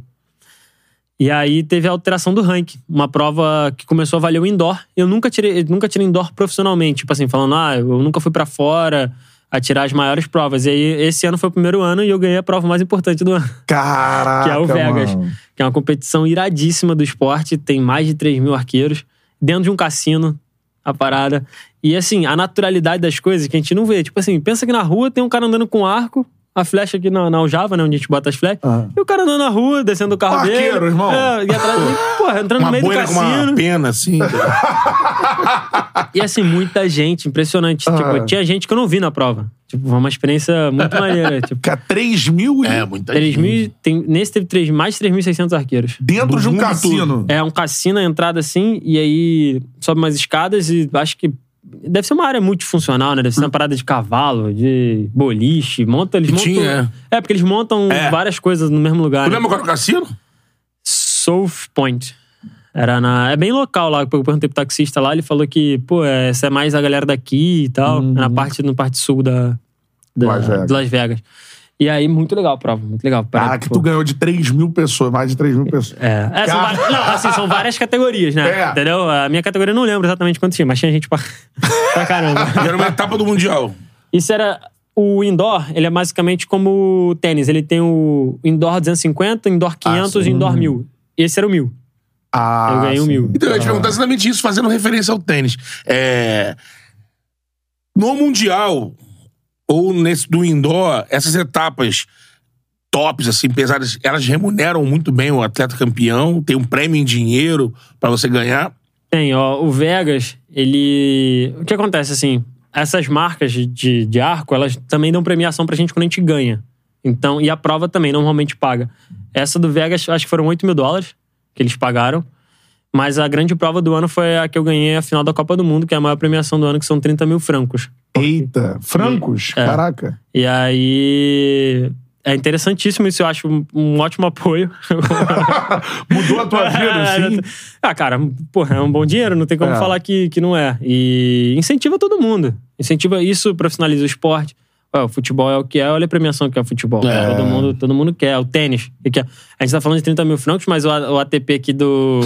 E aí teve a alteração do ranking. Uma prova que começou a valer o indoor. Eu nunca tirei, eu nunca tirei indoor profissionalmente. Tipo assim, falando, ah, eu nunca fui pra fora a tirar as maiores provas. E aí esse ano foi o primeiro ano e eu ganhei a prova mais importante do ano. Caraca, Que é o Vegas. mano. Que é uma competição iradíssima do esporte. Tem mais de 3 mil arqueiros. Dentro de um cassino, a parada. E assim, a naturalidade das coisas que a gente não vê. Tipo assim, pensa que na rua tem um cara andando com arco. A flecha aqui na, na aljava, né? Onde a gente bota as flechas. Ah. E o cara andando na rua, descendo o carro Um dele. arqueiro, irmão. É, e atrás dele, porra, entrando no Uma meio do boina com uma cassino. pena, assim. E assim, muita gente, impressionante. Ah. Tipo, tinha gente que eu não vi na prova. Tipo, foi uma experiência muito maneira. Tipo, Fica 3 mil e É, muita 3 gente. mil, tem, nesse teve 3, mais de 3.600 arqueiros. dentro do de um cassino. É um cassino, a entrada assim, e aí sobe umas escadas e acho que. Deve ser uma área multifuncional, né? Deve ser uma parada de cavalo, de boliche. Monta, eles montam. tinha, É, porque eles montam É. várias coisas no mesmo lugar. Tu né? lembra qual era o cassino? South Point. Era na. É bem local lá. Eu perguntei pro taxista lá, ele falou que, pô, essa é mais a galera daqui e tal. Uhum. Na parte, no parte sul da. da Las Vegas. de Las Vegas. E aí, muito legal a prova, muito legal. Ah, que tu ganhou de 3 mil pessoas, mais de 3 mil pessoas. É, é são, várias, não, assim, são várias categorias, né? É. Entendeu? A minha categoria eu não lembro exatamente quanto tinha, mas tinha gente pra, pra caramba. E era uma etapa do Mundial. Isso era. O indoor, ele é basicamente como o tênis. Ele tem o indoor 250, indoor 500 e indoor 1000. Esse era o 1000. Ah, Eu ganhei um sim. mil. Então, eu ia te perguntar exatamente isso, fazendo referência ao tênis. É... No Mundial, ou nesse do indoor, essas etapas tops, assim, pesadas, elas remuneram muito bem o atleta campeão, tem um prêmio em dinheiro pra você ganhar. Tem, ó, o Vegas, ele. O que acontece, assim? Essas marcas de, de, de arco, elas também dão premiação pra gente quando a gente ganha. Então, e a prova também normalmente paga. Essa do Vegas, acho que foram 8 mil dólares que eles pagaram. Mas a grande prova do ano foi a que eu ganhei a final da Copa do Mundo, que é a maior premiação do ano, que são 30 mil francos. Eita, francos? É. Caraca. E aí. É interessantíssimo isso, eu acho um, ótimo apoio. Mudou a tua vida, assim? ah, cara, porra, é um bom dinheiro, não tem como É. falar que, que não é. E incentiva todo mundo. Incentiva isso, profissionaliza o esporte. Ué, o futebol é o que é, olha a premiação que é o futebol. É. Todo, mundo, todo mundo quer. O tênis. o que é? A gente tá falando de 30 mil francos, mas o, o ATP aqui do,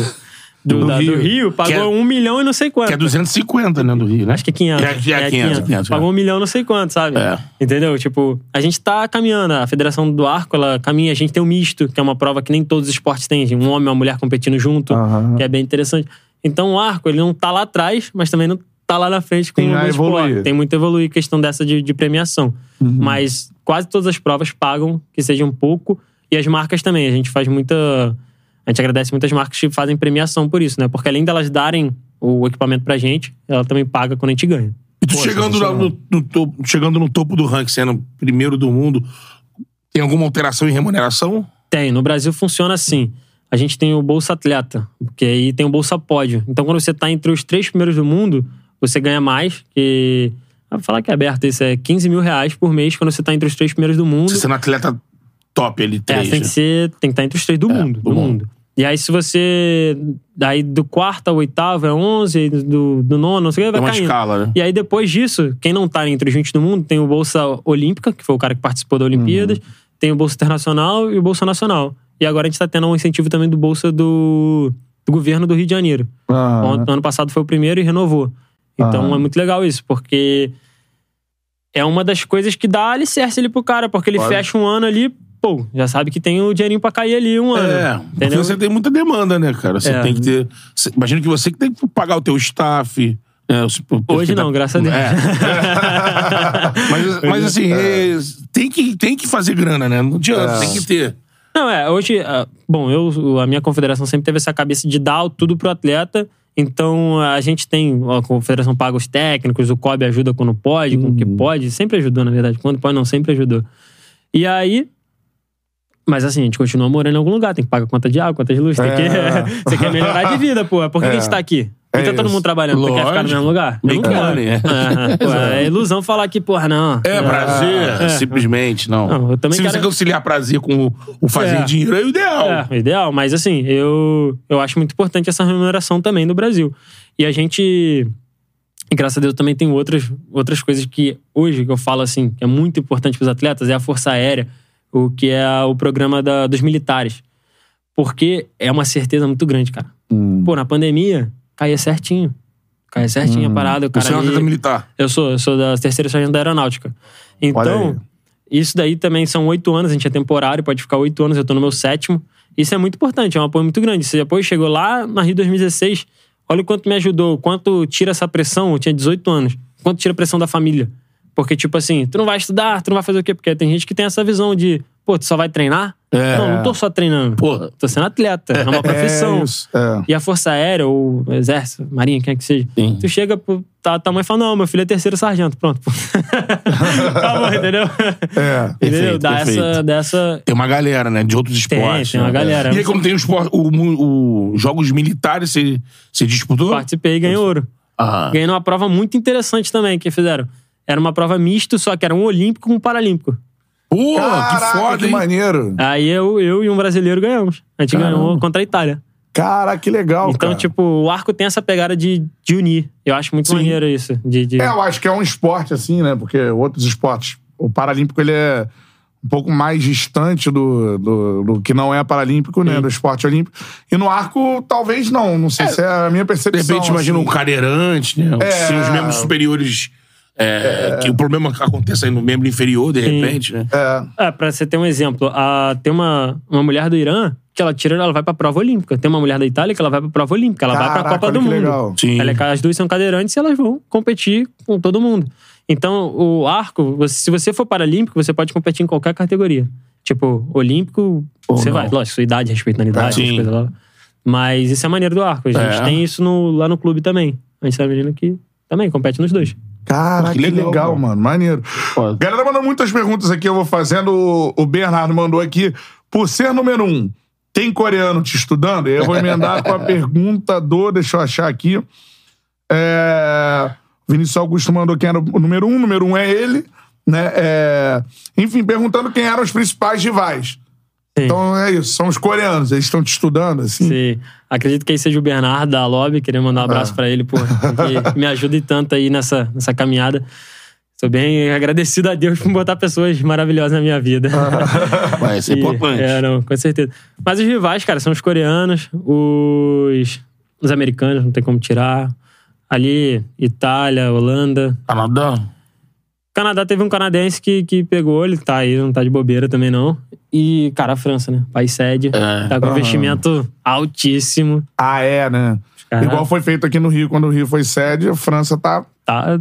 do, Do da- do Rio. Rio, pagou Que é- um milhão e não sei quanto. Que é 250, né, do Rio, né? Acho que é 500. É, que é 500, 500, Pagou é. um milhão não sei quanto, sabe? É. Entendeu? Tipo, a gente tá caminhando. A Federação do Arco, ela caminha. A gente tem o misto, que é uma prova que nem todos os esportes têm. Um homem e uma mulher competindo junto, Aham. que é bem interessante. Então o arco, ele não tá lá atrás, mas também não tá lá na frente com Tem o esporte. Tem muito a evoluir questão dessa de, de premiação. Uhum. Mas quase todas as provas pagam, que seja um pouco. E as marcas também. A gente faz muita... A gente agradece muitas marcas que fazem premiação por isso, né? Porque além delas darem o equipamento pra gente, ela também paga quando a gente ganha. E tu Pô, chegando, lá no, no topo, chegando no topo do ranking, sendo primeiro do mundo, tem alguma alteração em remuneração? Tem. No Brasil funciona assim. A gente tem o Bolsa Atleta, porque aí tem o Bolsa Pódio. Então, quando você tá entre os três primeiros do mundo, você ganha mais, que. Ah, Vou falar que é aberto, isso é 15 mil reais por mês quando você tá entre os três primeiros do mundo. Você sendo atleta top ali, É, três. tem que né? ser. Tem que estar entre os três do mundo. do Do mundo. mundo. E aí, se você. Daí do quarto ao oitavo é 11, do, do nono, não sei o que, vai Tem uma caindo. escala, né? E aí, depois disso, quem não tá entre os 20 do mundo, tem o Bolsa Olímpica, que foi o cara que participou da Olimpíadas, tem o Bolsa Internacional e o Bolsa Nacional. E agora a gente tá tendo um incentivo também do Bolsa do, do governo do Rio de Janeiro. Ah, O ano passado foi o primeiro e renovou. Então Ah. é muito legal isso, porque é uma das coisas que dá alicerce ali pro cara, porque ele fecha um ano ali, pô, já sabe que tem o dinheirinho pra cair ali um ano. É, porque entendeu? você tem muita demanda, né, cara? Você É. tem que ter. você- imagina que você que tem que pagar o teu staff. os- Hoje não, graças a Deus. É. mas, mas assim, é, tem, que, tem que fazer grana, né? Não adianta, tem que ter. Não, é, hoje, ah, bom, eu, a minha confederação sempre teve essa cabeça de dar tudo pro atleta. Então, a gente tem, a confederação paga os técnicos, o COB ajuda quando pode, com o que pode. Sempre ajudou, na verdade. Quando pode, não, sempre ajudou. E aí. Mas assim, a gente continua morando em algum lugar, tem que pagar conta de água, conta de luz, tem que. É. Você quer melhorar de vida, pô. Por que, que a gente tá aqui? Por que É tá todo mundo trabalhando? Porque quer ficar no Lógico. mesmo lugar? Make quero. é. É, pô, é ilusão falar que, porra, não. É, prazer, simplesmente, não. Não, eu também Se você quero- conciliar prazer com o, fazer É. dinheiro, é o ideal. É, o ideal, mas assim, eu, eu acho muito importante essa remuneração também no Brasil. E a gente. E graças a Deus também tem outras, outras coisas que hoje que eu falo assim, que é muito importante para os atletas, é a Força Aérea, o que é o programa da- dos militares. Porque é uma certeza muito grande, cara. Hum. Pô, na pandemia, caía certinho. Caía certinho a parada. O cara Você é ali- militar. eu sou, eu sou da terceira sargento da aeronáutica. Então, isso daí também são oito anos, a gente é temporário, pode ficar oito anos, eu tô no meu sétimo. Isso é muito importante, é um apoio muito grande. Esse apoio chegou lá na Rio 2016, olha o quanto me ajudou, quanto tira essa pressão, eu tinha 18 anos, quanto tira a pressão da família. Porque, tipo assim, tu não vai estudar, tu não vai fazer o quê? Porque tem gente que tem essa visão de, pô, tu só vai treinar? É. Não, não tô só treinando. Porra. Tô sendo atleta, é uma profissão. É isso. É. E a Força Aérea, ou o Exército, Marinha, quem é que seja. Sim. Tu chega, pro- tá, tua mãe fala, não, meu filho é terceiro sargento. Pronto. Acabou, entendeu? É. entendeu? Perfeito, Dá perfeito. essa, dessa... Tem uma galera, né? De outros esportes. tem uma né? galera. E aí, como tem os Jogos Militares, você, você disputou? Participei e ganhei ouro. Ah. Ganhei numa prova muito interessante também que fizeram. Era uma prova misto, só que era um olímpico com um paralímpico. Pô, Caraca, que foda, que hein? maneiro. Aí eu, eu e um brasileiro ganhamos. A gente Caramba. ganhou contra a Itália. Caraca, que legal, então, cara. tipo, o arco tem essa pegada de, de unir. Eu acho muito Sim. maneiro isso. De, de... É, eu acho que é um esporte, assim, né? Porque outros esportes. O Paralímpico, ele é um pouco mais distante do, do, do que não é Paralímpico, né? Sim. Do esporte olímpico. E no arco, talvez não. Não sei se é a minha De percepção. repente, imagina assim. um cadeirante, né? É. Os membros superiores. É, Que o problema aconteça aí no membro inferior, de Sim. repente, né? É. É, pra você ter um exemplo, a, tem uma, uma mulher do Irã que ela tira, ela vai pra prova olímpica. Tem uma mulher da Itália que ela vai pra prova olímpica, ela vai pra Caraca, Copa do Mundo. legal. Sim. Ela é- as duas são cadeirantes e elas vão competir com todo mundo. Então, o arco, você- se você for paralímpico, você pode competir em qualquer categoria. Tipo, olímpico, você não. vai. Lógico, sua idade, respeitando a idade, Sim. coisas lá. Mas isso é maneiro do arco. A gente É. tem isso no- lá no clube também. A gente tá menina que também compete nos dois. Caraca, que legal, legal, mano. Maneiro. Foda. Galera mandou muitas perguntas aqui, eu vou fazendo. O- O Bernardo mandou aqui. Por ser número um, tem coreano te estudando? Eu vou emendar com a pergunta do. Deixa eu achar aqui. É, Vinícius Augusto mandou quem era o número um. O número um é ele. Né? É, Enfim, perguntando quem eram os principais rivais. Sim. Então é isso, são os coreanos. Eles estão te estudando, assim. Sim. Acredito que aí seja o Bernardo da Lobby. Queria mandar um abraço Ah. pra ele, por que me ajuda tanto aí nessa, nessa caminhada. Sou bem agradecido a Deus por botar pessoas maravilhosas na minha vida. Vai ser E- importante. É, não, com certeza. Mas os rivais, cara, são os coreanos, os, os americanos, não tem como tirar. Ali, Itália, Holanda. Canadá. Canadá teve um canadense que, que pegou, ele tá aí, não tá de bobeira também não. E, cara, a França, né? País sede. É. Tá com Aham. investimento altíssimo. Ah, é, né? Cara, Igual foi feito aqui no Rio, quando o Rio foi sede, a França tá. tá,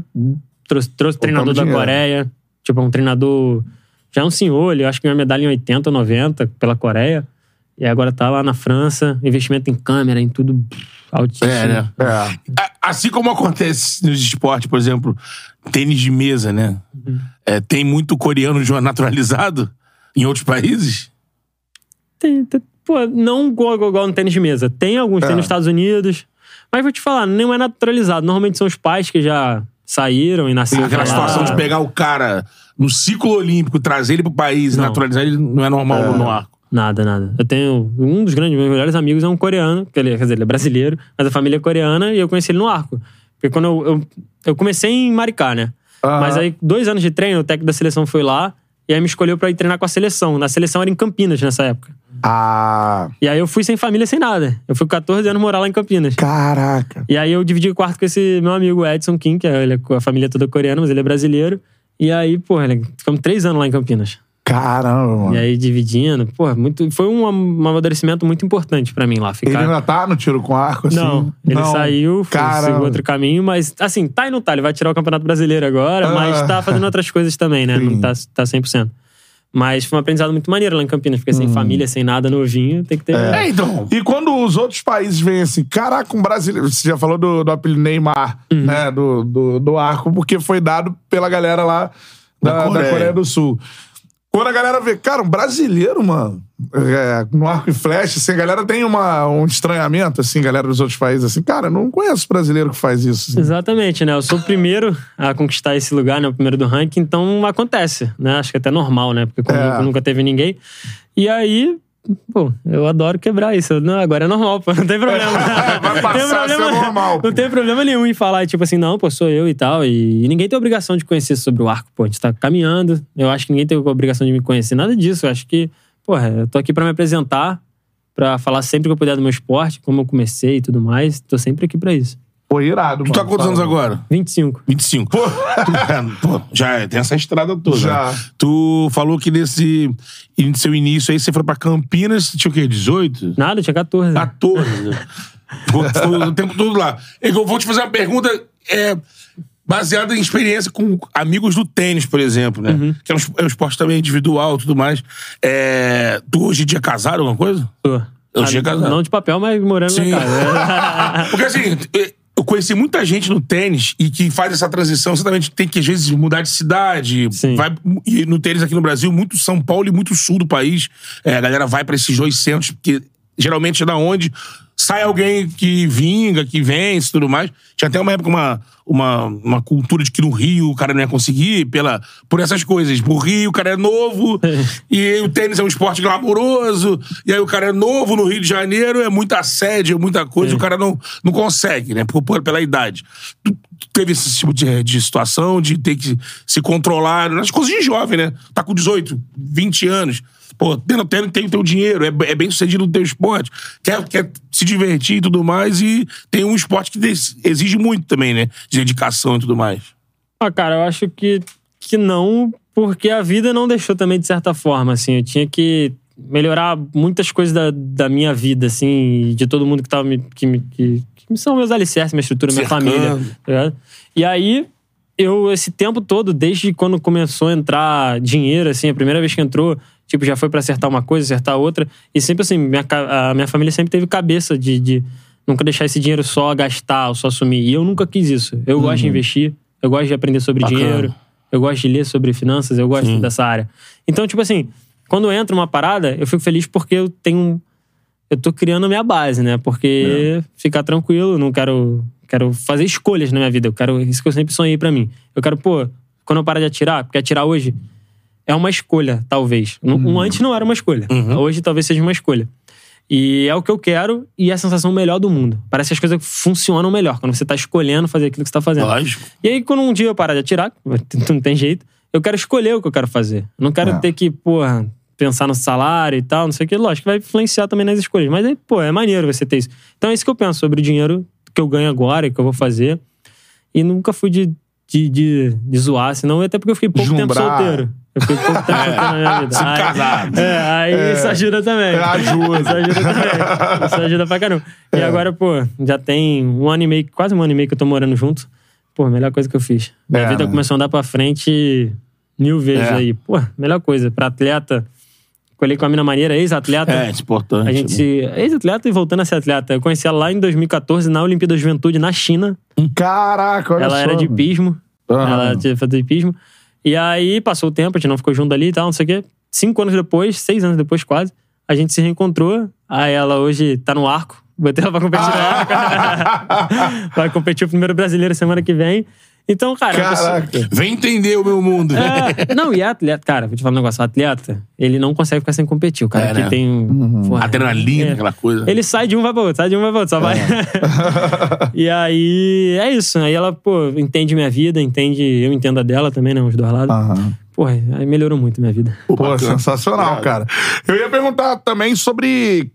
trouxe, trouxe treinador da dinheiro. Coreia. Tipo, um treinador. Já é um senhor, ele acho que ganhou medalha em 80 ou 90 pela Coreia. E agora tá lá na França, investimento em câmera, em tudo altíssimo. É, né? É. Assim como acontece nos esportes, por exemplo, tênis de mesa, né? Uhum. É, tem muito coreano já naturalizado em outros países? Tem, tem- pô, não igual, no tênis de mesa. Tem alguns, tem É. nos Estados Unidos. Mas vou te falar, não é naturalizado. Normalmente são os pais que já saíram e nasceram Aquela pra situação lá. de pegar o cara no ciclo olímpico, trazer ele pro país e naturalizar ele não é normal no arco. Nada, nada. Eu tenho. Um dos grandes, meus melhores amigos é um coreano, que ele, quer dizer, ele é brasileiro, mas a família é coreana e eu conheci ele no arco. Porque quando eu. Eu, eu comecei em Maricá, né? Mas aí, dois anos de treino, o técnico da seleção foi lá e aí me escolheu pra ir treinar com a seleção. Na seleção era em Campinas nessa época. Ah, E aí eu fui sem família, sem nada. Eu fui com 14 anos morar lá em Campinas. caraca. E aí eu dividi o quarto com esse meu amigo Edson Kim, que é, ele é com a família toda coreana, mas ele é brasileiro. E aí, pô, ficamos três anos lá em Campinas. Caramba, mano. E aí dividindo. Pô, muito, foi um, um amadurecimento muito importante pra mim lá. Ficar... Ele ainda tá no tiro com arco, assim? Não, ele Não. saiu, foi, seguiu outro caminho, mas assim, tá e não tá. Ele vai tirar o Campeonato Brasileiro agora, Ah. mas tá fazendo outras coisas também, né? Sim. Não tá, tá 100%. Mas foi um aprendizado muito maneiro lá em Campinas, porque Hum. sem família, sem nada, novinho, tem que ter. É, então. E quando os outros países veem assim, caraca, um brasileiro. Você já falou do, do apelido Neymar, Uhum. né? Do, do, do arco, porque foi dado pela galera lá da, Da da Coreia. Coreia. do Sul. Quando a galera vê, cara, um brasileiro, mano, é, no arco e flecha, assim, a galera tem uma, um estranhamento, assim, galera dos outros países, assim, cara, não conheço brasileiro que faz isso. assim. Exatamente, né? Eu sou o primeiro a conquistar esse lugar, né? O primeiro do ranking, então acontece, né? Acho que é até normal, né? Porque É. nunca, nunca teve ninguém. E aí, pô, eu adoro quebrar isso. Não, agora é normal, pô, não tem problema. Vai Não passar tem a ser problema- normal. Não tem problema nenhum em falar, tipo assim, não, pô, sou eu e tal. E, e ninguém tem obrigação de conhecer sobre o arco, pô. A gente tá caminhando. Eu acho que ninguém tem obrigação de me conhecer. Nada disso. Eu acho que, porra, eu tô aqui pra me apresentar, pra falar sempre que eu puder do meu esporte, como eu comecei e tudo mais. Tô sempre aqui pra isso. Pô, irado, mano. Tu tá quantos anos agora? 25. 25. Tu, é, pô, já é, tem essa estrada toda. Já. né? Tu falou que nesse seu início aí, você foi pra Campinas, tinha o quê? 18? Nada, tinha 14. 14. Ficou, ficou o tempo todo lá. Eu vou te fazer uma pergunta é, baseada em experiência com amigos do tênis, por exemplo, né? Uhum. Que é um, é um esporte também individual e tudo mais. É, tu hoje em dia é casado, alguma coisa? Tô. Eu Ah, tinha casado. Não de papel, mas morando Sim. na casa. Porque assim, eu conheci muita gente no tênis e que faz essa transição, exatamente tem que às vezes mudar de cidade. Sim. Vai, e no tênis aqui no Brasil, muito São Paulo e muito sul do país. É, a galera vai pra esses dois centros, porque geralmente é da onde sai alguém que vinga, que vence e tudo mais. Tinha até uma época uma, uma, uma cultura de que no Rio o cara não ia conseguir pela, por essas coisas. No Rio o cara é novo e o tênis é um esporte glamouroso e aí o cara é novo no Rio de Janeiro, é muita assédio, é muita coisa, o cara não, não consegue, né? Por, por- pela idade. Teve esse tipo de, de situação de ter que se controlar nas coisas de jovem, né? Tá com 18, 20 anos. Pô, tendo, tendo, tem o teu dinheiro, é, é bem sucedido no teu esporte, quer, quer se divertir e tudo mais, e tem um esporte que exige muito também, né? De dedicação e tudo mais. Ah, cara, eu acho que, que não, porque a vida não deixou também, de certa forma, assim. Eu tinha que melhorar muitas coisas da, da minha vida, assim, de todo mundo que tava me, que, me- que, que são meus alicerces, minha estrutura, minha Cercando. família. tá ligado? E aí, eu, esse tempo todo, desde quando começou a entrar dinheiro, assim, a primeira vez que entrou, tipo, já foi pra acertar uma coisa, acertar outra. E sempre assim, minha, a minha família sempre teve cabeça de, de nunca deixar esse dinheiro só gastar ou só sumir. E eu nunca quis isso. Eu gosto de investir, eu gosto de aprender sobre Bacana. dinheiro, eu gosto de ler sobre finanças, eu gosto dessa área. Então, tipo assim, quando entra uma parada, eu fico feliz porque eu tenho. Eu tô criando a minha base, né? Porque ficar tranquilo, não quero. Quero fazer escolhas na minha vida. Eu quero. Isso que eu sempre sonhei pra mim. Eu quero, pô, quando eu parar de atirar, porque atirar hoje é uma escolha, talvez. Um- Um antes não era uma escolha. Hoje talvez seja uma escolha. E é o que eu quero e é a sensação melhor do mundo. Parece que as coisas funcionam melhor quando você tá escolhendo fazer aquilo que você tá fazendo. Lógico. E aí, quando um dia eu parar de atirar, não tem jeito, eu quero escolher o que eu quero fazer. Eu não quero É. ter que, porra, pensar no salário e tal, não sei o que. Lógico que vai influenciar também nas escolhas. Mas aí, pô, é maneiro você ter isso. Então é isso que eu penso sobre o dinheiro que eu ganho agora e que eu vou fazer. E nunca fui de, de, de, de zoar, senão até porque eu fiquei pouco tempo Deslumbrar. solteiro. Eu fiquei pouco tempo solteiro na minha vida. Aí- casados. É, aí isso ajuda também. É, ajuda. Isso ajuda também. Isso ajuda pra caramba. E agora, pô, já tem um ano e meio, quase um ano e meio que eu tô morando junto. Pô, melhor coisa que eu fiz. Minha É, vida né? começou a andar pra frente mil vezes É. aí. Pô, melhor coisa. Pra atleta, colhei com a Mina Maneira, ex-atleta. É, isso é importante. A gente se. Ex-atleta e voltando a ser atleta. Eu conheci ela lá em 2014 na Olimpíada da Juventude, na China. Caraca, olha ela só. era de pismo. Aham. Ela tinha feito de pismo. E aí passou o tempo, a gente não ficou junto ali e tal, não sei o quê. Cinco anos depois, seis anos depois quase, a gente se reencontrou. Aí ela hoje tá no arco. Botei ela pra competir no arco. Vai competir o primeiro brasileiro semana que vem. Então, cara. Caraca. Vem entender o meu mundo. É, não, e é atleta, cara, vou te falar um negócio. O atleta, ele não consegue ficar sem competir. O cara É, que né? tem. porra, Adrenalina, é. aquela coisa. Ele sai de um, vai pra outro, sai de um, vai pra outro, só vai. e aí, é isso. Aí ela, pô, entende minha vida, entende, eu entendo a dela também, né? Os dois lados. Aham. Porra, aí melhorou muito minha vida. Pô, bacana. sensacional, cara. Eu ia perguntar também sobre.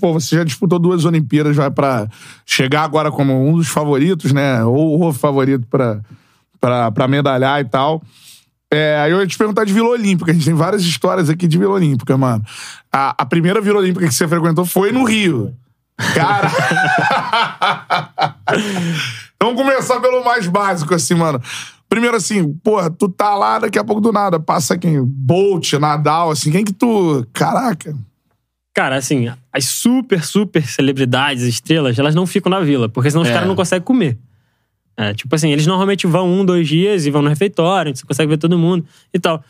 Pô, você já disputou duas Olimpíadas, vai pra chegar agora como um dos favoritos, né? Ou o favorito pra medalhar e tal. É, aí eu ia te perguntar de Vila Olímpica. A gente tem várias histórias aqui de Vila Olímpica, mano. A, a primeira Vila Olímpica que você frequentou foi no Rio. Cara. Vamos começar pelo mais básico, assim, mano. Primeiro, assim, porra, tu tá lá, daqui a pouco do nada, passa quem? Bolt, Nadal, assim, quem que tu. Caraca. Cara, assim, as super, super celebridades, estrelas, elas não ficam na vila, porque senão os É. caras não conseguem comer. É, tipo assim, eles normalmente vão um, dois dias e vão no refeitório, você consegue ver todo mundo e tal.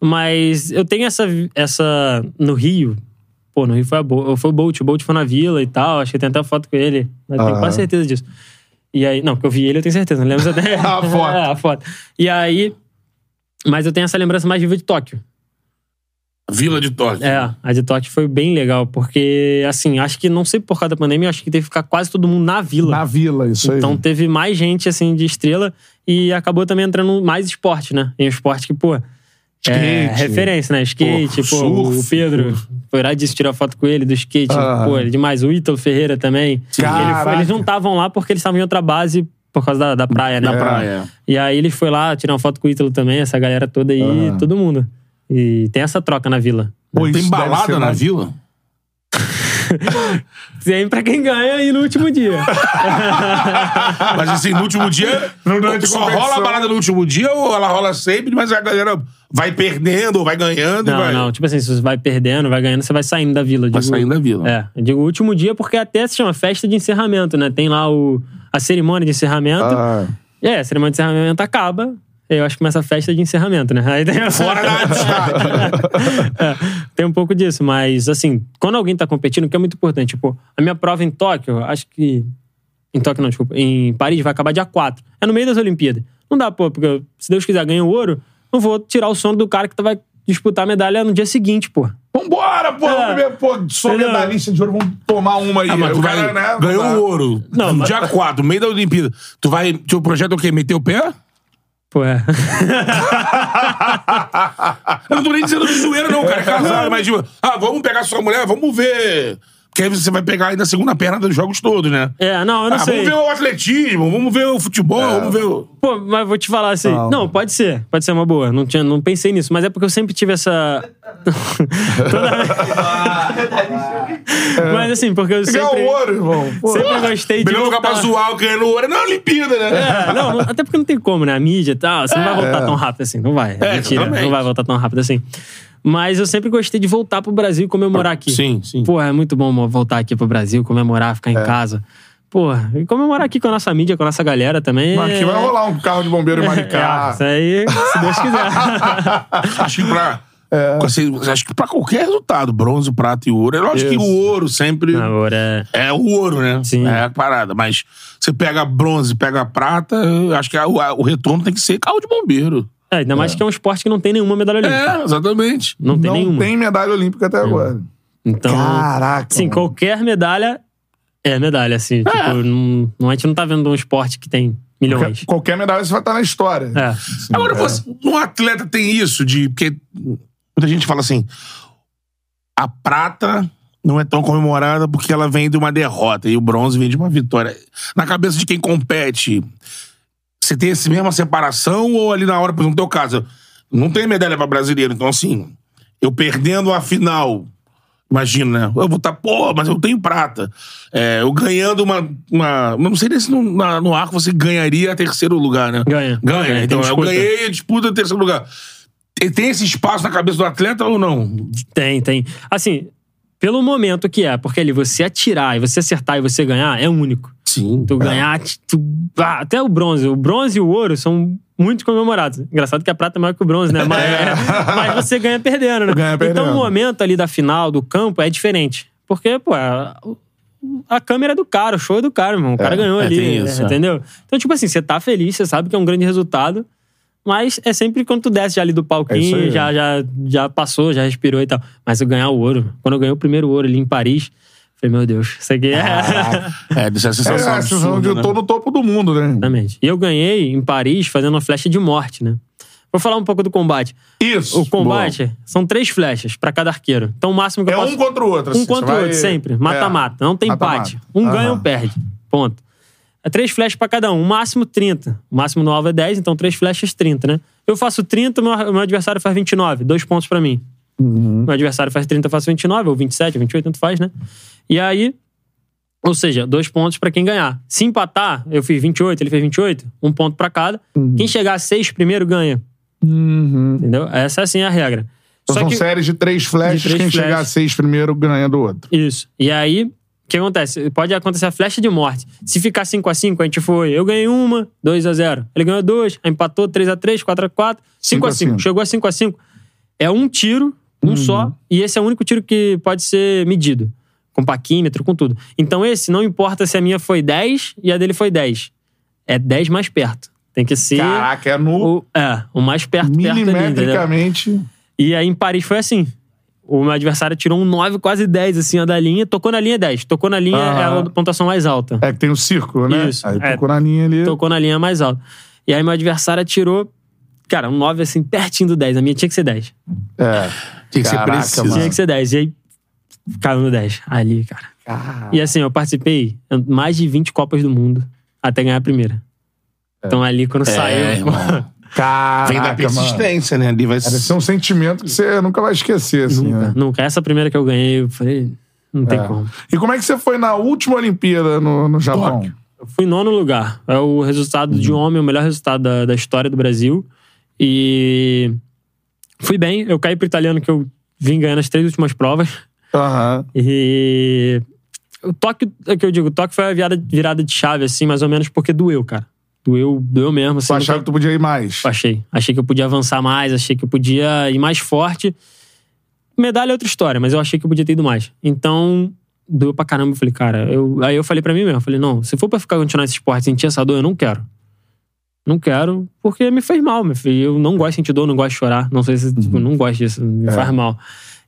Mas eu tenho essa. essa no Rio. Pô, no Rio foi, a Bo foi o Bolt. O Bolt foi na vila e tal. Acho que tem até foto com ele. Mas tenho Aham. quase certeza disso. E aí. Não, porque eu vi ele, eu tenho certeza. Não lembro até. A foto. É, a foto. E aí. Mas eu tenho essa lembrança mais viva de Tóquio. Vila de Tóquio. É, a de Tóquio foi bem legal, porque, assim, acho que, não sei por causa da pandemia, acho que teve que ficar quase todo mundo na vila. Na vila, isso aí. Então teve mais gente, assim, de estrela e acabou também entrando mais esporte, né? Em esporte que, pô. É, Skate. referência, né? Skate, Pô, pô, surf. o Pedro. Foi lá disso, tirar foto com ele do skate. Ah. Pô, ele demais. O Ítalo Ferreira também. Ele foi- eles não estavam lá porque eles estavam em outra base por causa da, da praia, né? Na praia. E aí ele foi lá tirar uma foto com o Ítalo também, essa galera toda aí, Aham. todo mundo. E tem essa troca na vila. Pô, Tem balada na mais- vila? Tem pra quem ganha e no último dia. Mas assim, no último dia. Durante a só competição. rola a balada no último dia ou ela rola sempre, mas a galera vai perdendo ou vai ganhando e Não, vai. não. Tipo assim, se você vai perdendo, vai ganhando, você vai saindo da vila. Vai digo- saindo da vila. É. Eu digo último dia porque até se chama festa de encerramento, né? Tem lá o, a cerimônia de encerramento. Ah, E aí, a cerimônia de encerramento acaba. Eu acho que começa a festa de encerramento, né? Aí tem... Fora da É, tem um pouco disso, mas assim, quando alguém tá competindo, o que é muito importante, tipo, a minha prova em Tóquio, acho que. Em Tóquio, não, desculpa. Em Paris vai acabar dia 4. É no meio das Olimpíadas. Não dá, pô, porque se Deus quiser ganhar o ouro, não vou tirar o sono do cara que tá- vai disputar a medalha no dia seguinte, pô. Vambora, pô! É. Primeiro, Pô, sou Entendeu? medalhista de ouro, vamos tomar uma aí. Ah, mas tu O vai, cara, né, ganhou o ouro. Não, no mas- dia 4, no meio da Olimpíada. Tu vai. Teu projeto é o quê? Meter o pé? Pô, é. Eu não tô nem dizendo de zoeira, não, cara. É casado, mas tipo, ah, vamos pegar sua mulher, vamos ver. Porque aí você vai pegar aí na segunda perna dos jogos todos, né? É, não, eu não ah, sei. vamos ver o atletismo, vamos ver o futebol, vamos ver o. Pô, mas vou te falar assim. Não. Não, pode ser. Pode ser uma boa. Não, tinha, não pensei nisso. Mas é porque eu sempre tive essa. Toda vez. Mas assim, porque eu Ganhar sempre. o ouro, irmão. Pô. Sempre gostei de. Melhor lugar pra zoar o ganhando ouro é na Olimpíada, né? É, não, até porque não tem como, né? A mídia e tal. Você não vai voltar tão rápido assim. Não vai. É, É, mentira. exatamente. Não vai voltar tão rápido assim. Mas eu sempre gostei de voltar pro Brasil e comemorar aqui. Sim, sim. Pô, é muito bom voltar aqui pro Brasil, comemorar, ficar em casa. Pô, e comemorar aqui com a nossa mídia, com a nossa galera também. Mas aqui é- vai rolar um carro de bombeiro em É, Maricá. isso aí, se Deus quiser. Acho que pra. Assim, acho que pra qualquer resultado, bronze, prata e ouro. É lógico que Isso. o ouro sempre. Agora, É o ouro, né? Sim. É a parada. Mas você pega bronze, pega prata, eu acho que a- o, a- o retorno tem que ser carro de bombeiro. é, ainda mais que é um esporte que não tem nenhuma medalha olímpica. É, exatamente. Não tem Não nenhuma. tem medalha olímpica até agora. Então, Caraca. sim, qualquer medalha é medalha, assim. Tipo, não, não- a gente não tá vendo um esporte que tem milhões. Qualquer, qualquer medalha você vai estar na história. É. Agora, você, um atleta tem isso de. Porque muita gente fala assim. A prata não é tão comemorada porque ela vem de uma derrota e o bronze vem de uma vitória. Na cabeça de quem compete, você tem essa mesma separação ou ali na hora, por exemplo, no teu caso, não tem medalha pra brasileiro, então assim, eu perdendo a final. Imagina, né? Eu vou estar, pô, mas eu tenho prata. É, eu ganhando uma. uma não sei nem se no, na- no arco você ganharia terceiro lugar, né? Ganha. Ganha. Ganha, então, eu ganhei a disputa terceiro lugar. Tem, tem esse espaço na cabeça do atleta ou não? Tem, tem. Assim, pelo momento que é, porque ali você atirar e você acertar e você ganhar é único. Sim. Tu ganhar, tu- ah, até o bronze. O bronze e o ouro são muito comemorados. Engraçado que a prata é maior que o bronze, né? Mas, mas você ganha perdendo, né? Ganha perdendo. Então o momento ali da final, do campo, é diferente. Porque, pô, a, a câmera é do cara, o show é do cara, irmão. O cara ganhou é, ali, tem isso, é. entendeu? Então, tipo assim, você tá feliz, você sabe que é um grande resultado. Mas é sempre quando tu desce já ali do É palquinho, aí. já, já, já passou, já respirou e tal. Mas eu ganhar o ouro. Quando eu ganhei o primeiro ouro ali em Paris, falei, meu Deus, isso aqui é. É, dessa É, sensação. a sensação de absurda, eu né? tô no topo do mundo, né? Exatamente. E eu ganhei em Paris fazendo uma flecha de morte, né? Vou falar um pouco do combate. Isso. O combate são três flechas pra cada arqueiro. Então o máximo que É eu posso... um contra o outro. Um assim, contra o vai- outro, sempre. É. Mata-mata. Não tem Mata-mata. empate. Um ganha Aham. ou perde. Ponto. É três flechas pra cada um. O máximo 30. O máximo no alvo é 10, então três flechas 30, né? Eu faço 30, meu, meu adversário faz 29. Dois pontos pra mim. Meu adversário faz 30, eu faço 29, ou 27, ou 28, tanto faz, né? E aí, ou seja, dois pontos pra quem ganhar. Se empatar, eu fiz 28, ele fez 28, um ponto pra cada. Quem chegar a 6 primeiro ganha. Entendeu? Essa assim é a regra. Então Só são que- séries de três flechas, de três quem chegar a flechas. seis primeiro ganha do outro. Isso. E aí, o que acontece? Pode acontecer a flecha de morte. Se ficar 5x5, a, gente foi. Eu ganhei uma, 2x0. Ele ganhou duas, aí empatou 3x3, 4x4, 5x5. 5. Chegou a 5x5. É um tiro, Uhum. um só, e esse é o único tiro que pode ser medido. Com paquímetro, com tudo. Então, esse, não importa se a minha foi 10 e a dele foi 10. É 10 mais perto. Tem que ser. Caraca, é no O, é, o mais perto, perto ali, milimetricamente. E aí em Paris foi assim. O meu adversário tirou um 9, quase 10, assim, ó, da linha. Tocou na linha 10. Tocou na linha é Aham. a pontuação mais alta. É que tem o círculo, né? Isso, Aí é. tocou na linha ali. Tocou na linha mais alta. E aí meu adversário tirou, cara, um 9, assim, pertinho do 10. A minha tinha que ser 10. É. Tinha que ser Caraca, preciso. mano. Tinha que ser 10. E aí caiu no 10. Ali, cara. E assim, eu participei mais de 20 Copas do Mundo até ganhar a primeira. Então ali, quando saiu... irmão. Caraca, Vem da mano. persistência, né? Ali vai Deve ser um sentimento que você nunca vai esquecer, assim, Nunca, né? nunca. Essa primeira que eu ganhei, eu falei, não tem É. como. E como é que você foi na última Olimpíada no, no Japão? Tóquio. Eu fui em nono lugar. É o resultado de homem, o melhor resultado da, da história do Brasil. E fui bem. Eu caí pro italiano que eu vim ganhando as três últimas provas. Aham. E o toque, é que eu digo, o toque foi a virada, virada de chave, assim, mais ou menos, porque doeu, cara. Doeu, doeu mesmo. Assim, Tu achava que tu podia ir mais? Achei. Achei que eu podia avançar mais, achei que eu podia ir mais forte. Medalha é outra história, mas eu achei que eu podia ter ido mais. Então, doeu pra caramba. Eu falei, cara, eu... aí eu falei pra mim mesmo, eu falei, não, se for pra ficar continuar esse esporte e sentir essa dor, eu não quero. Não quero, porque me fez mal, meu filho. Eu não gosto de sentir dor, não gosto de chorar. Não sei se, tipo, não gosto disso, me faz mal.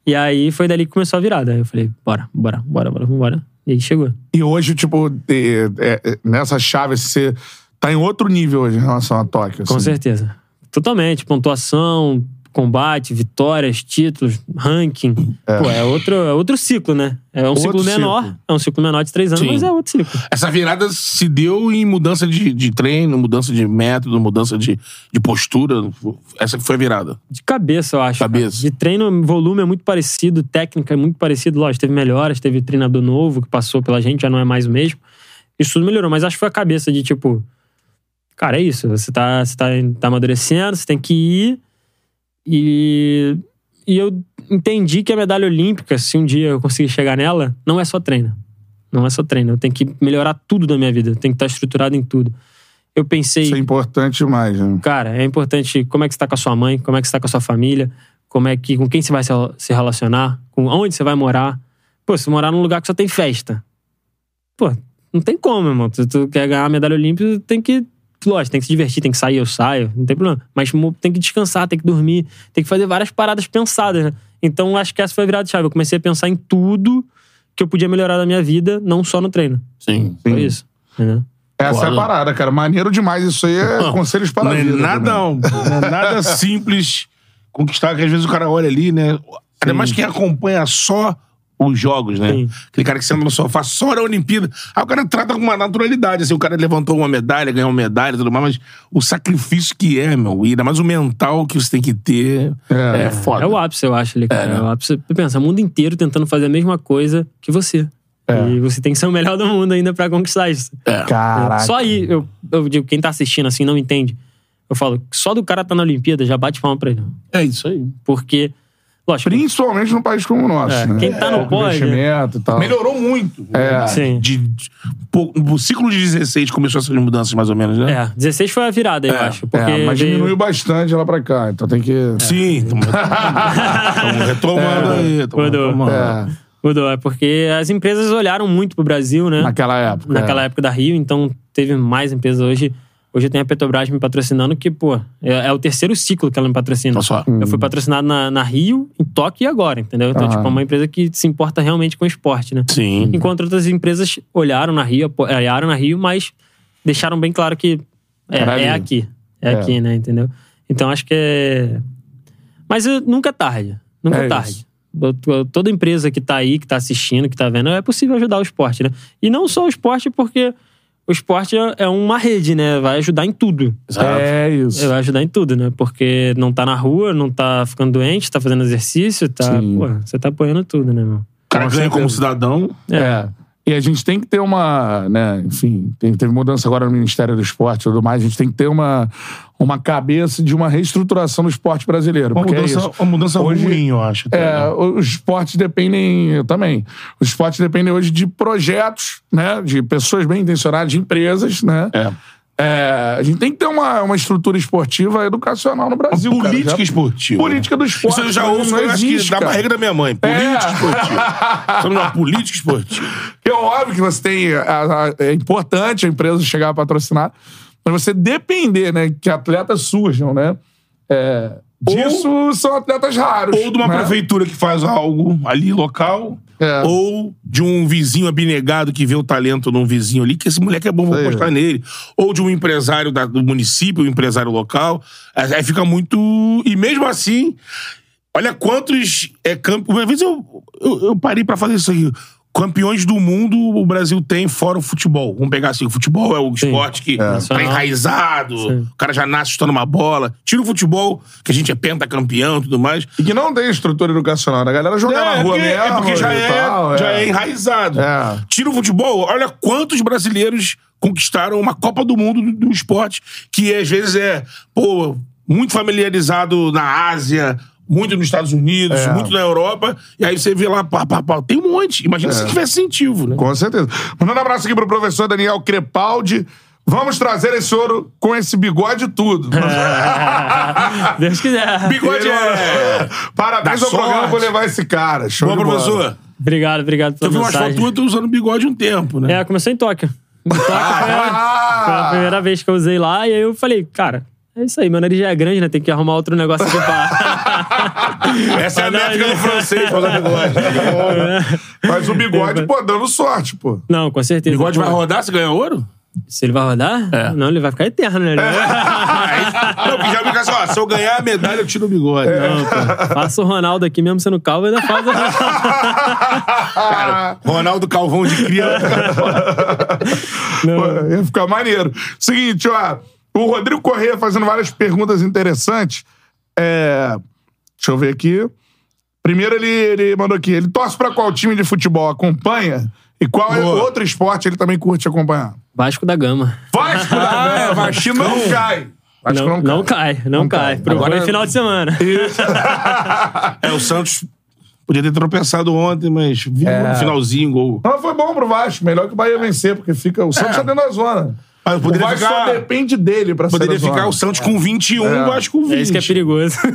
E aí foi dali que começou a virada. Aí eu falei, bora, bora, bora, bora, vambora. E aí chegou. E hoje, tipo, é, é, é, nessa chave, você tá em outro nível hoje em relação a Tóquio. Com assim. certeza. Totalmente. Pontuação, combate, vitórias, títulos, ranking. Pô, é outro, é outro ciclo, né? É um Outro ciclo menor. ciclo. É um ciclo menor de três anos, Sim. mas é outro ciclo. Essa virada se deu em mudança de, de treino, mudança de método, mudança de, de postura. Essa que foi a virada. De cabeça, eu acho. cara. Cabeça. De treino, volume é muito parecido, técnica é muito parecido. Lógico, teve melhoras, teve treinador novo que passou pela gente, já não é mais o mesmo. Isso tudo melhorou, mas acho que foi a cabeça de tipo. Cara, é isso. Você tá, você tá, tá amadurecendo, você tem que ir. E, e eu entendi que a medalha olímpica, se um dia eu conseguir chegar nela, não é só treino. Não é só treino. Eu tenho que melhorar tudo da minha vida. Eu tenho que estar estruturado em tudo. Eu pensei. Isso é importante demais, né? Cara, é importante como é que você tá com a sua mãe, como é que você tá com a sua família, como é que, com quem você vai se, se relacionar, com onde você vai morar. Pô, se morar num lugar que só tem festa. Pô, não tem como, irmão. Tu, tu quer ganhar a medalha olímpica, tem que. Lógico, tem que se divertir, tem que sair, eu saio, não tem problema. Mas tem que descansar, tem que dormir, tem que fazer várias paradas pensadas, né? Então acho que essa foi a virada de chave. Eu comecei a pensar em tudo que eu podia melhorar na minha vida, não só no treino. Sim. Foi isso. Entendeu? Essa é a parada, cara. Maneiro demais. Isso aí é Não, conselhos para não a é vida. nada, também. não é nada simples conquistar, que às vezes o cara olha ali, né? Ainda mais quem acompanha só os jogos, né? Sim. Aquele cara que senta no sofá só na Olimpíada. Aí o cara trata com uma naturalidade. Assim, o cara levantou uma medalha, ganhou uma medalha e tudo mais, mas o sacrifício que é, meu, e ainda mais o mental que você tem que ter é, É. foda. É o ápice, eu acho, ali, cara. É, né? É o ápice. Você pensa, o mundo inteiro tentando fazer a mesma coisa que você. É. E você tem que ser o melhor do mundo ainda pra conquistar isso. É. Caraca. Só aí, eu, eu digo, quem tá assistindo assim não entende. Eu falo, só do cara tá na Olimpíada, já bate palma pra ele. É isso aí. Porque, lógico, Principalmente num país como o nosso, É, né? quem tá no investimento e tal. Melhorou muito. É. Sim. De, de- pô, o ciclo de 16 começou essas mudanças, mais ou menos, né? é, 16 foi a virada, eu É, acho. Porque É, mas veio- diminuiu bastante lá pra cá. Então tem que... Sim, estamos retomando aí. tamo Mudou. retomando. É, Mudou, é porque as empresas olharam muito pro Brasil, né? naquela época. naquela é. época da Rio, então teve mais empresas hoje. Hoje tem a Petrobras me patrocinando, que, pô, é, é o terceiro ciclo que ela me patrocina. Só. Eu fui patrocinado na, na Rio, em Tóquio e agora, entendeu? Então, Aham. tipo, é uma empresa que se importa realmente com o esporte, né? Sim. Enquanto outras empresas olharam na Rio, apoiaram na Rio, mas deixaram bem claro que é, é aqui. É, É. aqui, né? Entendeu? Então acho que é. Mas eh, nunca é tarde. Nunca É é, tarde. isso. Eu- eu- Toda empresa que tá aí, que tá assistindo, que tá vendo, é possível ajudar o esporte, né? E não só o esporte, porque o esporte é é uma rede, né? Vai ajudar em tudo. É isso. Vai ajudar em tudo, né? Porque não tá na rua, não tá ficando doente, tá fazendo exercício, tá. Sim. Pô, você tá apoiando tudo, né, meu? O cara ganha como cidadão. É. E a gente tem que ter uma, né, enfim, teve mudança agora no Ministério do Esporte e tudo mais, a gente tem que ter uma, uma cabeça de uma reestruturação do esporte brasileiro. Uma é mudança, isso. uma mudança Hoje- ruim, eu acho. até, É, né? os esportes dependem, eu também. Os esportes dependem hoje de projetos, né? De pessoas bem intencionadas, de empresas, né? É. É, a gente tem que ter uma, uma estrutura esportiva educacional no Brasil. cara. política Já- esportiva. Política do esporte. Isso eu já não ouço, eu acho que cara. barriga da minha mãe. Política É. esportiva. Somos uma política esportiva. É óbvio que você tem. a- a- é importante a empresa chegar a patrocinar, mas você depender, né? Que atletas surjam, né? É, disso são atletas raros. Ou de uma né? prefeitura que faz algo ali local. É. Ou de um vizinho abnegado que vê o talento num vizinho ali, que esse moleque é bom, vou apostar nele. Ou de um empresário da- do município, um empresário local. Aí aí fica muito. E mesmo assim, olha quantos é campo. Uma vez eu, eu, eu parei pra fazer isso aí. Campeões do mundo o Brasil tem fora o futebol. Vamos pegar assim: o futebol é o esporte que tá Nacional. enraizado, Sim. o cara já nasce chutando uma bola. Tira o futebol, que a gente é pentacampeão e tudo mais. E que não tem estrutura educacional, né? A galera jogar na É, rua porque, mesmo. é porque já, é, tal, já é enraizado. É. Tira o futebol, olha quantos brasileiros conquistaram uma Copa do Mundo do, do esporte, que às vezes é, pô, muito familiarizado na Ásia, muito nos Estados Unidos, É. muito na Europa, e aí você vê lá, pá, pá, pá, tem um monte. Imagina se tivesse incentivo, né? Com certeza. Mandando um abraço aqui pro professor Daniel Crepaldi. Vamos trazer esse ouro com esse bigode e tudo. Deus quiser. Bigode é... Parabéns Dá ao programa sorte. por levar esse cara. Show Bom, de bola. professor, Obrigado, obrigado pela eu vi umas fotos tuas tu usando bigode um tempo, né? É, começou em Tóquio. Em Tóquio foi, a, foi a primeira vez que eu usei lá, e aí eu falei, cara, é isso aí, meu nariz já é grande, né? Tem que arrumar outro negócio aqui pra. Essa é a métrica do francês, fazer bigode. Mas o bigode, pô, dando sorte, pô. Não, com certeza. Bigode Pô, vai rodar se ganhar ouro? Se ele vai rodar? É. Não, ele vai ficar eterno, né? Ele vai- Não, porque já fica assim, ó, se eu ganhar a medalha, eu tiro o bigode. Não, pô. Faça o Ronaldo aqui mesmo sendo calvo, ainda faz. Ronaldo Calvão de cria. Pô, ia ficar maneiro. Seguinte, ó. O Rodrigo Corrêa fazendo várias perguntas interessantes. É, deixa eu ver aqui. Primeiro ele, ele mandou aqui. Ele torce pra qual time de futebol acompanha? E qual é Boa. outro esporte ele também curte acompanhar? Vasco da Gama. Vasco da Gama. Vasco não cai. Vasco Não, não cai, não, Não cai. cai. Provou Agora- em final de semana. É, o Santos podia ter tropeçado ontem, mas viu no finalzinho, gol. Não, foi bom pro Vasco. Melhor que o Bahia vencer, porque fica, o Santos tá dentro da zona. Mas O poderia Vasco ficar- só depende dele pra Poderia sair da ficar o Santos com 21, É. o Vasco com 20. É isso que é perigoso.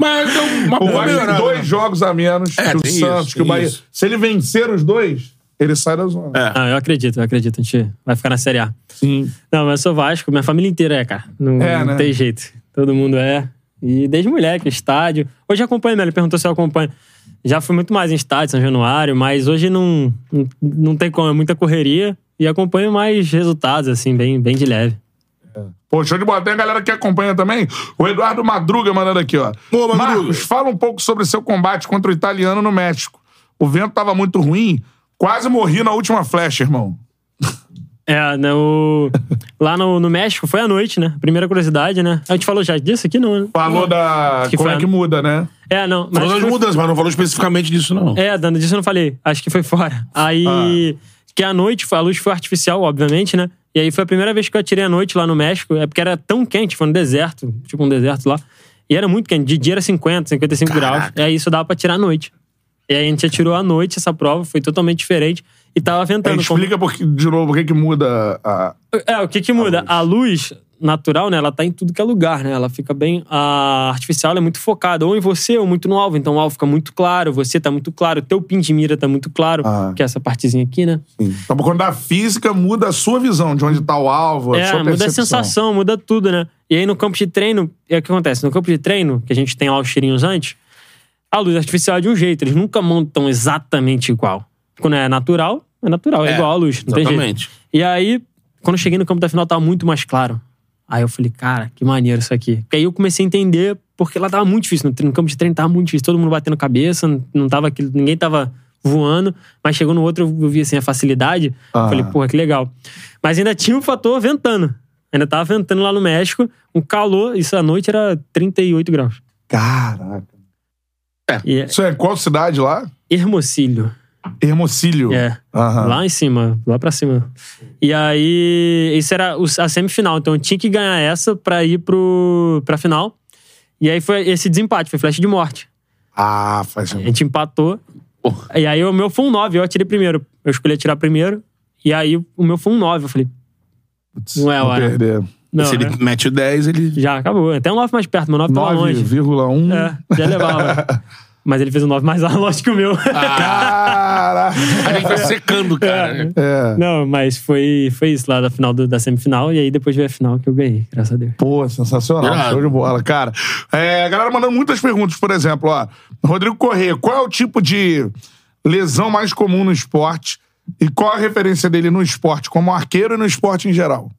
Mas então, uma O boa Vasco tem melhorada. dois jogos a menos É, que o tem Santos, isso, que o tem Bahia. isso. Se ele vencer os dois, ele sai da zona. É. Não, eu acredito, eu acredito. A gente vai ficar na Série A. Sim. Não, mas eu sou Vasco, minha família inteira é, cara. Não, É, não né? tem jeito. Todo mundo é. E desde moleque, estádio. Hoje acompanho, né? Ele perguntou se eu acompanho. Já fui muito mais em estádio, São Januário, mas hoje não, não, não tem como, é muita correria. E acompanho mais resultados, assim, bem, bem de leve. Pô, show de bola. Tem a galera que acompanha também. O Eduardo Madruga mandando aqui, ó. Ô, Madruga. Marcos, fala um pouco sobre seu combate contra o italiano no México. O vento tava muito ruim. Quase morri na última flecha, irmão. É, no, lá no, no México foi à noite, né? Primeira curiosidade, né? A gente falou já disso aqui, não, né? Falou da. Que como foi é a- que muda, né? É, não. Mas Falou das foi- mudanças, mas não falou especificamente disso, não. É, dando disso eu não falei. Acho que foi fora. Aí, que a noite, a luz foi artificial, obviamente, né? E aí foi a primeira vez que eu atirei à noite lá no México. É porque era tão quente, foi no deserto, tipo um deserto lá. E era muito quente. De dia era 50, 55 graus. E aí isso dava pra tirar à noite. E aí a gente atirou à noite essa prova, foi totalmente diferente. E tava É, ventando. como- explica porque, de novo por que que muda a. é, o que que muda? A luz natural, né? Ela tá em tudo que é lugar, né? Ela fica bem... A artificial é muito focada ou em você ou muito no alvo. Então o alvo fica muito claro, você tá muito claro, o teu pin de mira tá muito claro, Ah. que é essa partezinha aqui, né? Então, quando da física, muda a sua visão de onde tá o alvo, a É, sua muda a percepção. sensação, muda tudo, né? E aí no campo de treino, é o que acontece? No campo de treino, que a gente tem lá os cheirinhos antes, a luz artificial é de um jeito, eles nunca montam exatamente igual. Quando é natural, é natural, é, É, igual a luz, não tem jeito. Exatamente. E aí, quando eu cheguei no campo da final, tava muito mais claro. Aí eu falei, cara, que maneiro isso aqui. Porque aí eu comecei a entender, porque lá tava muito difícil. No, campo de treino tava muito difícil. Todo mundo batendo cabeça, não- tava aquilo, ninguém tava voando, mas chegou no outro, eu vi assim a facilidade. Ah. Falei, porra, que legal. Mas ainda tinha o fator ventando. Ainda tava ventando lá no México, um calor, isso à noite era 38 graus. Caraca. E é Isso é qual cidade lá? Hermocílio. Hermocílio. É. Aham. Lá em cima, lá pra cima. E aí, isso era a semifinal. Então eu tinha que ganhar essa pra ir pro, pra final. E aí foi esse desempate, foi flecha de morte. Ah, faz A gente empatou. E aí o meu foi um 9, eu atirei primeiro. Eu escolhi atirar primeiro. E aí o meu foi um 9. Eu falei, não é a Vou hora. perder. Não, Se ele né? mete o 10, ele. Já acabou. Até um 9 mais perto, meu 9 tava longe. 9,1. É, já levava. Mas ele fez um 9 mais longe que o meu. Caraca. A gente vai secando, cara. É. Não, mas foi, foi isso lá da final do- da semifinal. E aí depois veio a final que eu ganhei, graças a Deus. Pô, sensacional. Irado. Show de bola, cara. É, a galera mandando muitas perguntas, por exemplo, ó. Rodrigo Corrêa, qual é o tipo de lesão mais comum no esporte? E qual a referência dele no esporte, como arqueiro e no esporte em geral?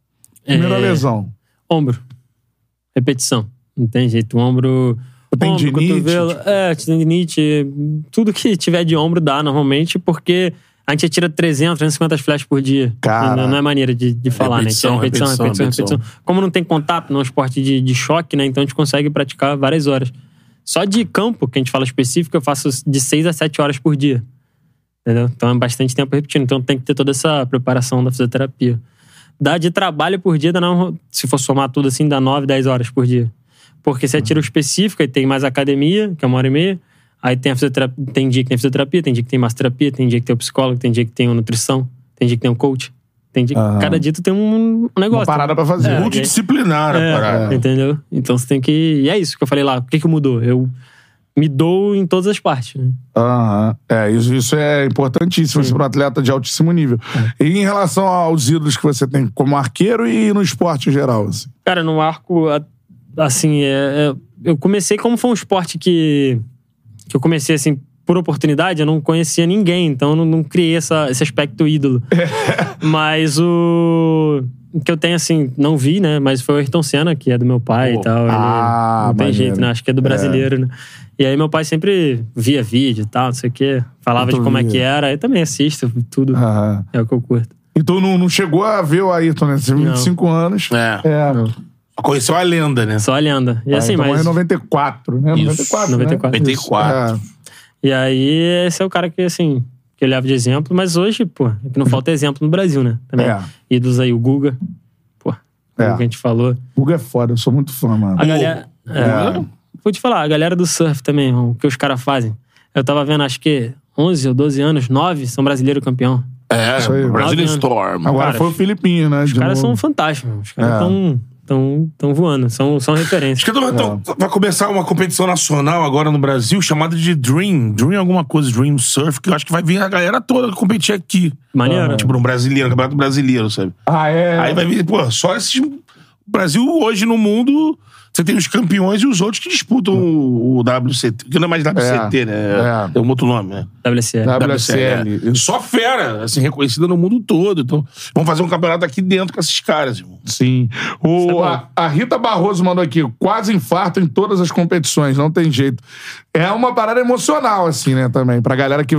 Primeira É, lesão. Ombro. Repetição. Não tem jeito. Ombro. Tendinite, Ombro, cotovelo. tipo- É, tendinite. Tudo que tiver de ombro dá normalmente, porque a gente atira 300, 350 flechas por dia. Cara. Não, não é maneira de, de falar, Repetição, né? Repetição, repetição, repetição, repetição. repetição. Como não tem contato, não é um esporte de, de choque, né? Então a gente consegue praticar várias horas. Só de campo, que a gente fala específico, eu faço de 6 a 7 horas por dia. Entendeu? Então é bastante tempo repetindo. Então tem que ter toda essa preparação da fisioterapia. Dá de trabalho por dia, dá não, se for somar tudo assim, dá 9, 10 horas por dia. Porque você atira o específico, aí tem mais academia, que é uma hora e meia. Aí tem a fisioterapia, tem dia que tem fisioterapia, tem dia que tem massoterapia, tem dia que tem o psicólogo, tem dia que tem o nutrição, tem dia que tem o coach. Tem dia, Aham. Cada dia tu tem um, um negócio. Uma parada pra fazer. É, Multidisciplinar a É, parada. Entendeu? Então você tem que. E é isso que eu falei lá. O que, que mudou? Eu me dou em todas as partes. Né? Aham. É, isso, isso é importantíssimo para um atleta de altíssimo nível. É. E em relação aos ídolos que você tem como arqueiro e no esporte em geral? Assim? Cara, no arco, a- assim, é- é- eu comecei como foi um esporte que, que eu comecei assim por oportunidade, eu não conhecia ninguém, então eu não, não criei essa, esse aspecto ídolo. Mas o o que eu tenho, assim, não vi, né? Mas foi o Ayrton Senna, que é do meu pai Pô. e tal. Ele, Ah, não tem maneiro. jeito, né? Acho que é do brasileiro, né? E aí meu pai sempre via vídeo e tal, não sei o quê. Falava de como é via. que era. Eu também assisto tudo. Aham. É o que eu curto. Então não, não chegou a ver o Ayrton, né? Você tem 25 anos. É. É. Não. Conheceu a lenda, né? Só a lenda. E Ah, assim, então mas... é 94, né? Isso, 94, 94. Né? 94. Isso, E aí, esse é o cara que, assim, que eu levo de exemplo. Mas hoje, pô, é que não falta exemplo no Brasil, né? Também. É. Ídolos aí, o Guga. Pô, É. o que a gente falou. É. Guga é foda, eu sou muito fã, mano. A galera... É. Vou te falar, a galera do surf também, irmão, o que os caras fazem. Eu tava vendo, acho que 11 ou 12 anos, 9 são brasileiro campeão. É, Isso aí. Brazilian Storm. Agora cara, foi o Filipinho, né? Os caras são fantásticos. Os caras É. estão tão, tão voando, são, são referências. Acho que tô- tô- vai começar uma competição nacional agora no Brasil chamada de Dream. Dream alguma coisa, Dream Surf, que eu acho que vai vir a galera toda competir aqui. Maneiro. Tipo, um brasileiro, um campeonato brasileiro, sabe? Ah, é? Aí vai vir, pô, só esses. O Brasil hoje no mundo, você tem os campeões e os outros que disputam o, o WCT. Que não é mais WCT, né? É. Tem um outro nome, né? WCL. WSL. É. Só fera, assim, reconhecida no mundo todo. Então, vamos fazer um campeonato aqui dentro com esses caras, irmão. Sim. O, a, a Rita Barroso mandou aqui, quase infarto em todas as competições, não tem jeito. É uma parada emocional, assim, né, também. Pra galera que,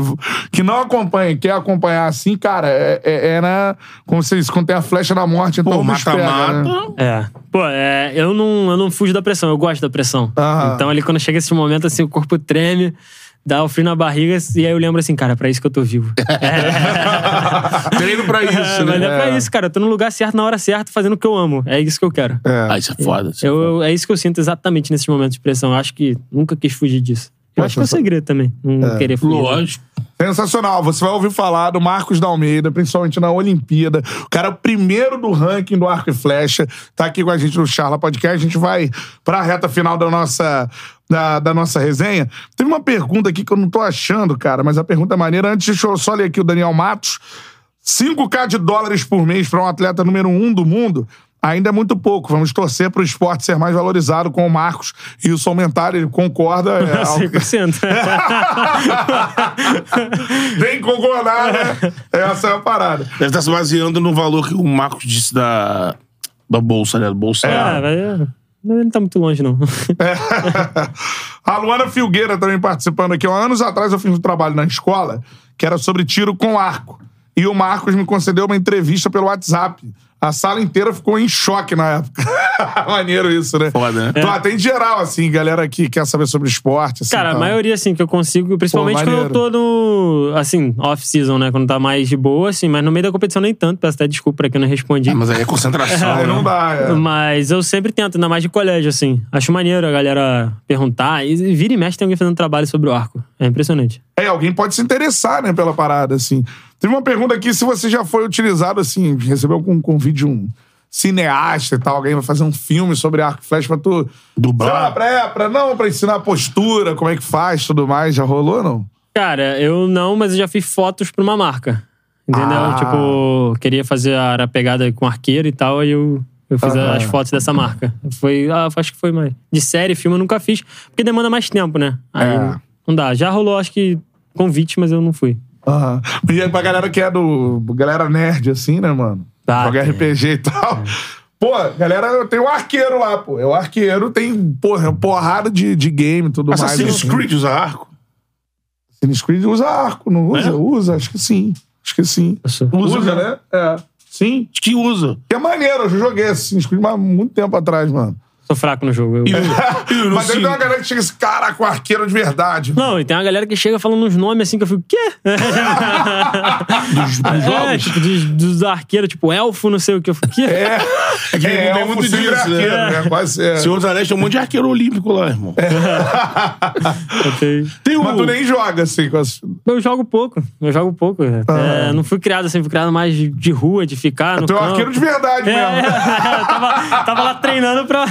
que não acompanha, quer acompanhar assim, cara, é, é, é na. Como se diz, quando tem a flecha da morte, então Pô, mata-mata. né? É. Pô, é, eu, não, eu não fujo da pressão, eu gosto da pressão. Aham. Então ali quando chega esse momento, assim, o corpo treme, dá o frio na barriga, e aí eu lembro assim, cara, é pra isso que eu tô vivo. Treino pra isso, É, né? mas é pra isso, cara. Eu tô no lugar certo, na hora certa, fazendo o que eu amo. É isso que eu quero. É. Ah, isso é foda. isso é Eu, foda. eu- é isso que eu sinto exatamente nesses momentos de pressão. Eu acho que nunca quis fugir disso. Eu acho que é o segredo também, não querer fugir. Lógico. Sensacional. Você vai ouvir falar do Marcos da Almeida, principalmente na Olimpíada. O cara é o primeiro do ranking do arco e flecha. Tá aqui com a gente no Charla Podcast. A gente vai pra reta final da nossa, da, da nossa resenha. Teve uma pergunta aqui que eu não tô achando, cara, mas a pergunta é maneira. Antes, deixa eu só ler aqui o Daniel Matos. 5K de dólares por mês para um atleta número um do mundo ainda é muito pouco. Vamos torcer para o esporte ser mais valorizado com o Marcos e o Somentário. Ele concorda. É algo que- 100%. Tem que concordar, né? Essa é a parada. Deve estar se baseando no valor que o Marcos disse da, da bolsa, né? Da bolsa. é, mas, mas ele não tá muito longe, não. A Luana Filgueira também participando aqui. Há anos atrás eu fiz um trabalho na escola que era sobre tiro com arco. E o Marcos me concedeu uma entrevista pelo WhatsApp. A sala inteira ficou em choque na época. Maneiro isso, né? Foda, né? Então, até em geral, assim, galera que quer saber sobre esporte. Assim, Cara, a tal. maioria, assim, que eu consigo, principalmente Pô, quando eu tô no, assim, off-season, né? Quando tá mais de boa, assim, mas no meio da competição nem tanto. Peço até desculpa pra quem não respondi. Ah, mas aí é concentração, Aí né? não dá, é. Mas eu sempre tento, ainda mais de colégio, assim. Acho maneiro a galera perguntar. E vira e mexe tem alguém fazendo trabalho sobre o arco. É impressionante. É, alguém pode se interessar, né, pela parada, assim. Teve uma pergunta aqui se você já foi utilizado, assim, recebeu algum convite de um cineasta e tal, alguém vai fazer um filme sobre arco e flecha pra tu... Dublar. Sei lá, pra, é, pra, não, pra ensinar a postura, como é que faz, tudo mais. Já rolou, não? Cara, eu não, mas eu já fiz fotos pra uma marca. Entendeu? Ah. Tipo, queria fazer a pegada com arqueiro e tal, aí eu, eu fiz Aham. as fotos dessa marca. Foi, ah, acho que foi mais. De série, filme eu nunca fiz, porque demanda mais tempo, né? Aí É. não dá. Já rolou, acho que, convite, mas eu não fui. Aham. E aí, pra galera que é do... Galera nerd, assim, né, mano? Tá, Joga tem. RPG e tal. Pô, galera, tem o arqueiro lá, pô. É o arqueiro, tem, porra, porrada de, de game e tudo mais. Assassin's assim. Creed usa arco? Assassin's Creed usa arco, não usa? É? Usa, acho que sim. Acho que sim. Usa, Usa, né? É. Sim. Acho que usa. Que é maneiro, eu já joguei Assassin's Creed há muito tempo atrás, mano. Sou fraco no jogo. eu- E, e no Mas aí tem uma galera que chega assim, caraca, o arqueiro de verdade. Não, e tem uma galera que chega falando uns nomes assim que eu fico, quê? dos, dos É, jogos? tipo, dos, dos arqueiros, tipo, elfo, não sei o que. Eu fico, quê? É. É que É, elfo muito sempre disso, arqueiro, né? né? Quase é. Senhor dos Anéis tem um monte de arqueiro olímpico lá, irmão. Eu tenho- Tem o... Mas tu nem joga, assim, com as... Eu jogo pouco. Eu jogo pouco. É, não fui criado assim, fui criado mais de, de rua, de ficar no Tu é um arqueiro de verdade É, mesmo. eu tava, tava lá treinando pra,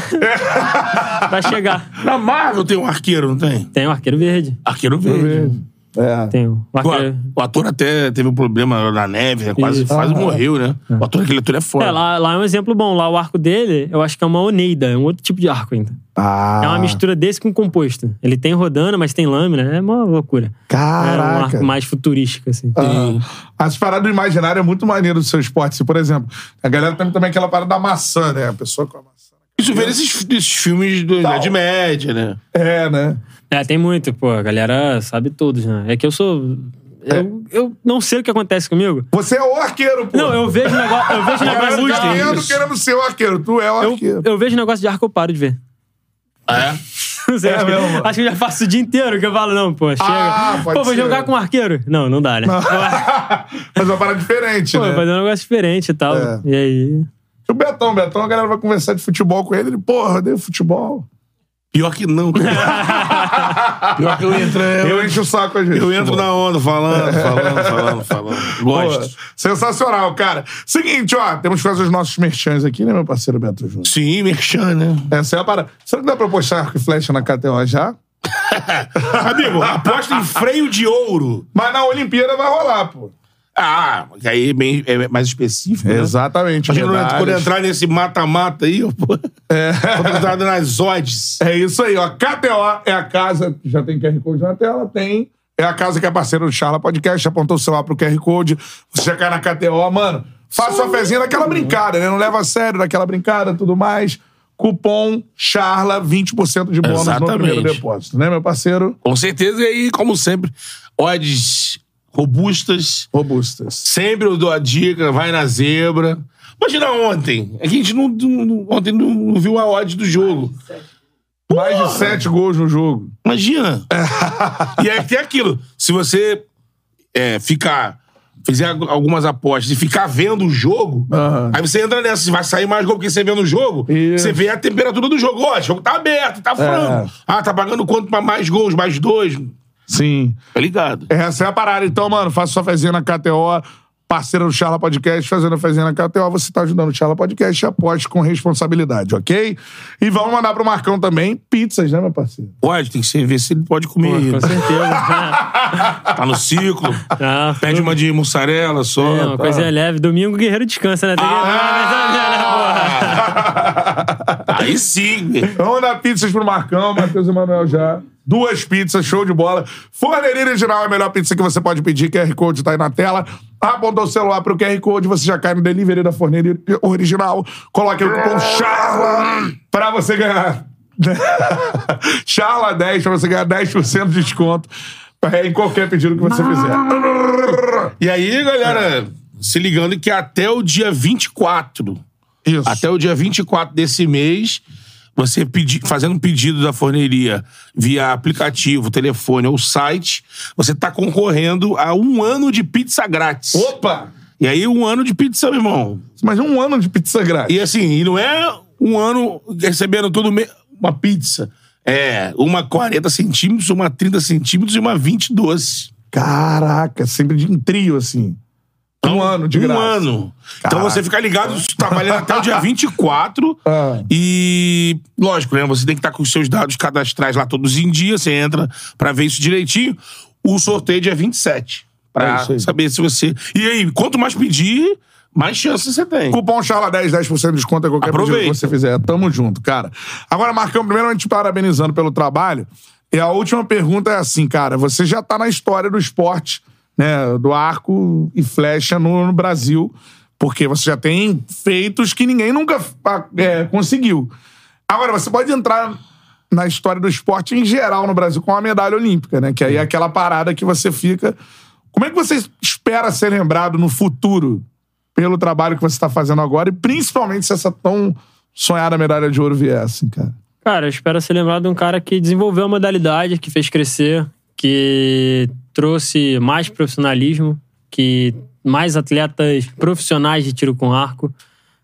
pra chegar. Na Marvel tem um arqueiro, não tem? Tem o arqueiro verde. Arqueiro verde. É. Tem o O, arqueiro... o ator até teve um problema na neve, né? quase, Isso. quase Ah. morreu, né? O ator, aquele ator é foda. É, lá, lá é um exemplo bom. Lá o arco dele, eu acho que é uma oneida. É um outro tipo de arco ainda. Ah. É uma mistura desse com composto. Ele tem rodana, mas tem lâmina. É uma loucura. É um Caraca. arco mais futurístico, assim. Ah, as paradas do imaginário é muito maneiro do seu esporte. Se, por exemplo, a galera tem também aquela parada da maçã, né? A pessoa com a maçã. Isso vem desses, desses filmes da Idade Média, né? É, né? É, tem muito, pô. A galera sabe todos, né? É que eu sou. Eu, eu não sei o que acontece comigo. Você é o arqueiro, pô. Não, eu vejo negócio, eu vejo negócio de tá vendo arco. querendo ser o arqueiro. Tu é o Eu, arqueiro. eu vejo negócio de arco, eu paro de ver. É? Não sei, É acho, que, mesmo, acho que eu já faço o dia inteiro que eu falo, não, pô, chega. Ah, pode pô, vou ser. jogar com um arqueiro? Não, não dá, né? Mas é uma parada diferente, Pô, né? fazer um negócio diferente e tal. É. E aí. O Betão, o Betão, a galera vai conversar de futebol com ele. Ele, porra, eu dei futebol. Pior que não. Pior que eu entro, Eu eu, encho o saco às vezes. eu entro na onda, falando, falando, falando, falando. Pô, Gosto. sensacional, cara. Seguinte, ó, temos que fazer os nossos merchans aqui, né, meu parceiro Beto Júnior? Sim, merchan, né? Essa é a parada. Será que dá pra postar arco e flecha na KTO já? Amigo, aposta em freio de ouro. Mas na Olimpíada vai rolar, pô. Ah, que aí é, bem, é mais específico, né? Exatamente. Imagina medalhas. quando entrar nesse mata-mata aí, pô. É. Entrar nas odds. É isso aí, ó. KTO é a casa, já tem QR Code na tela, tem. É a casa que é parceira do Charla Podcast, apontou o celular pro QR Code. Você já cai na KTO, mano. Faça a fezinha daquela brincada, né? Não leva a sério daquela brincada tudo mais. Cupom Charla, 20% de bônus no Exatamente. primeiro depósito, né, meu parceiro? Com certeza, e aí, como sempre, odds robustas. Robustas. Sempre eu dou a dica, vai na zebra. Imagina ontem. É que a gente não, não- ontem não, não viu a odd do jogo. Mais de sete gols no jogo. Imagina. e aí tem aquilo. Se você é, ficar. Fizer algumas apostas e ficar vendo o jogo, Aham. aí você entra nessa, vai sair mais gol porque você vê no jogo, Isso. você vê a temperatura do jogo. Ó, o jogo tá aberto, tá franco. Ah, tá pagando quanto pra mais gols? Mais dois? Sim. Tá ligado? Essa é a parada. Então, mano, faça sua fezinha na KTO, parceira do Charla Podcast, fazendo a fezinha na KTO, você tá ajudando o Charla Podcast e aposte com responsabilidade, ok? E vamos mandar pro Marcão também pizzas, né, meu parceiro? Pode, tem que ser, ver se ele pode comer. Pô, com certeza. Tá no ciclo. Ah, Pede uma de mussarela só. É, uma tá. coisa leve. Domingo o guerreiro descansa, né? Tem que- Ah! Aí sim. Vamos dar pizzas pro Marcão, Matheus Emanuel já. Duas pizzas, show de bola. Forneria Original é a melhor pizza que você pode pedir. QR Code tá aí na tela. Apontou o celular pro QR Code, você já cai no delivery da Forneria Original. Coloque o cupom CHARLA pra você ganhar Charla 10 pra você ganhar 10% de desconto é, em qualquer pedido que você fizer. E aí, galera, se ligando que até o dia 24, Isso. até o dia 24 desse mês, você pedi, fazendo um pedido da forneria via aplicativo, telefone ou site, você tá concorrendo a um ano de pizza grátis. Opa! E aí, um ano de pizza, meu irmão. Mas um ano de pizza grátis. E assim, e não é um ano recebendo todo mês uma pizza. É uma 40 centímetros, uma 30 centímetros e uma 20 doce. Caraca, sempre de em trio, assim. Um ano de um graça. ano. Então Caraca. você fica ligado, trabalhando até o dia 24. Ah. E, lógico, né? Você tem que estar com os seus dados cadastrais lá todos em dia. Você entra pra ver isso direitinho. O sorteio é dia 27. É Pra aí. saber se você. E aí, quanto mais pedir, mais chances você tem. Cupom Charla10, 10% de desconto em qualquer pedido Aproveita. que você fizer. Tamo junto, cara. Agora, Marcão, primeiro te parabenizando pelo trabalho. E a última pergunta é assim, cara. Você já tá na história do esporte, né? Do arco e flecha no, no Brasil. Porque você já tem feitos que ninguém nunca é, conseguiu. Agora, você pode entrar na história do esporte em geral no Brasil com a medalha olímpica, né? Que aí é aquela parada que você fica. Como é que você espera ser lembrado no futuro pelo trabalho que você está fazendo agora e principalmente se essa tão sonhada medalha de ouro vier assim, cara? Cara, eu espero ser lembrado de um cara que desenvolveu a modalidade, que fez crescer, que trouxe mais profissionalismo, que mais atletas profissionais de tiro com arco.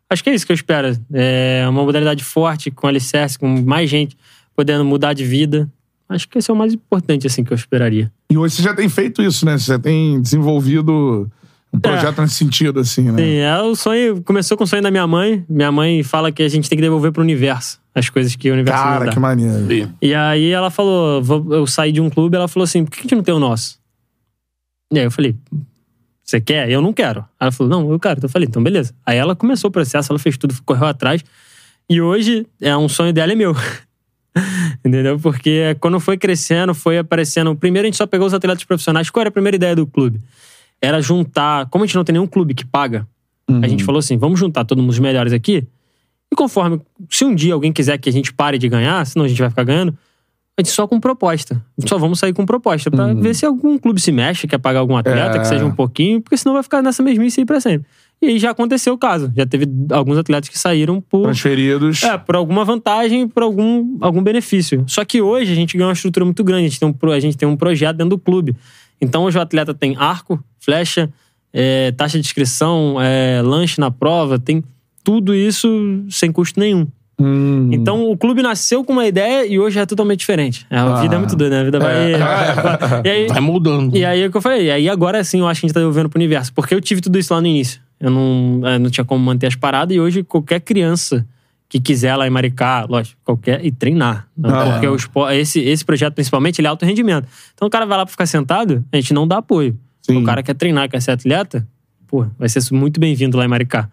Acho que é isso que eu espero. É uma modalidade forte, com alicerce, com mais gente podendo mudar de vida. Acho que esse é o mais importante, assim, que eu esperaria. E hoje você já tem feito isso, né? Você já tem desenvolvido um projeto nesse sentido, assim, né? Sim, é o sonho. Começou com o sonho da minha mãe. Minha mãe fala que a gente tem que devolver pro universo as coisas que o universo não Cara, que maneiro. E aí ela falou, eu saí de um clube, ela falou assim, por que a gente não tem o nosso? E aí eu falei, você quer? Eu não quero. Ela falou, não, eu quero. Então eu falei, então beleza. Aí ela começou o processo, ela fez tudo, correu atrás. E hoje, é um sonho dela e meu. Entendeu? Porque quando foi crescendo, foi aparecendo. Primeiro a gente só pegou os atletas profissionais. Qual era a primeira ideia do clube? Era juntar. Como a gente não tem nenhum clube que paga, a gente falou assim: vamos juntar todos os melhores aqui. E conforme. Se um dia alguém quiser que a gente pare de ganhar, senão a gente vai ficar ganhando, a gente só com proposta. Só vamos sair com proposta. Pra ver se algum clube se mexe, quer pagar algum atleta, É. que seja um pouquinho, porque senão vai ficar nessa mesmice aí pra sempre. E aí já aconteceu o caso. Já teve alguns atletas que saíram por. Transferidos. É, por alguma vantagem, por algum, algum benefício. Só que hoje a gente ganhou uma estrutura muito grande, a gente tem um, a gente tem um projeto dentro do clube. Então hoje o atleta tem arco, flecha, é, taxa de inscrição, é, lanche na prova, tem tudo isso sem custo nenhum. Hum. Então o clube nasceu com uma ideia e hoje é totalmente diferente. A vida é muito doida, né? A vida vai. E aí, Vai moldando. e aí é o que eu falei. E aí agora sim eu acho que a gente tá devolvendo pro universo. Porque eu tive tudo isso lá no início. Eu não, eh, não tinha como manter as paradas. E hoje qualquer criança que quiser lá em Maricá, lógico, qualquer. E treinar. Não, Ah, porque é. o espo- esse, esse projeto, principalmente, ele é alto rendimento. Então o cara vai lá pra ficar sentado, a gente não dá apoio. Sim. O cara quer treinar, quer ser atleta, pô, vai ser muito bem-vindo lá em Maricá.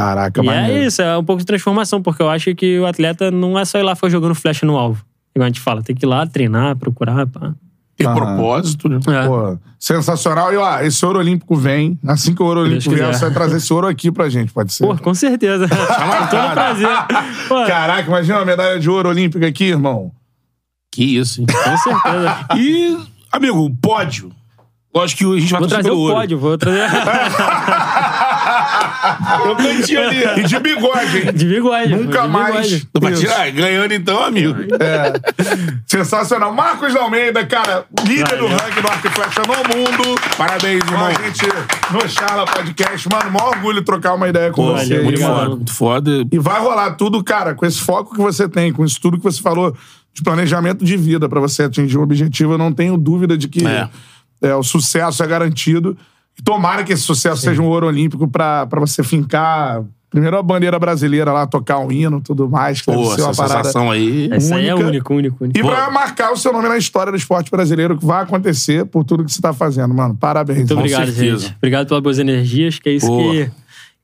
Caraca, maneiro. é isso, é um pouco de transformação, porque eu acho que o atleta não é só ir lá ficar jogando flecha no alvo. Igual a gente fala, tem que ir lá treinar, procurar. Pá. Ter Ah. propósito, né? É. Pô, sensacional. E ó, esse ouro olímpico vem. Assim que o ouro olímpico vier, você vai trazer esse ouro aqui pra gente, pode ser? Pô, com certeza. Com todo prazer. Pô, Caraca, imagina uma medalha de ouro olímpica aqui, irmão. Que isso, hein? com certeza. E, amigo, pódio. Lógico que a gente vai Vou trazer o ouro. pódio, vou trazer. Eu cantinho ali. E de bigode, hein? De bigode. Nunca de mais. bigode. Tirar? Ganhando então, amigo. É. Sensacional. Marcos Almeida, cara, líder do ranking do arco e flecha no mundo. Parabéns, irmão. a gente no Charla Podcast. Mano, maior orgulho trocar uma ideia com você. muito foda, muito foda. E vai rolar tudo, cara, com esse foco que você tem, com isso tudo que você falou de planejamento de vida pra você atingir um objetivo. Eu não tenho dúvida de que É. é, o sucesso é garantido. Tomara que esse sucesso seja um ouro olímpico pra, pra você fincar. Primeiro a bandeira brasileira lá, tocar um hino tudo mais. Que Pô, essa parada. sensação aí. Esse aí é única. único, único, único. E pra marcar o seu nome na história do esporte brasileiro, que vai acontecer por tudo que você tá fazendo, mano. Parabéns. Muito obrigado, gente. Obrigado pelas boas energias, que é isso Boa. que,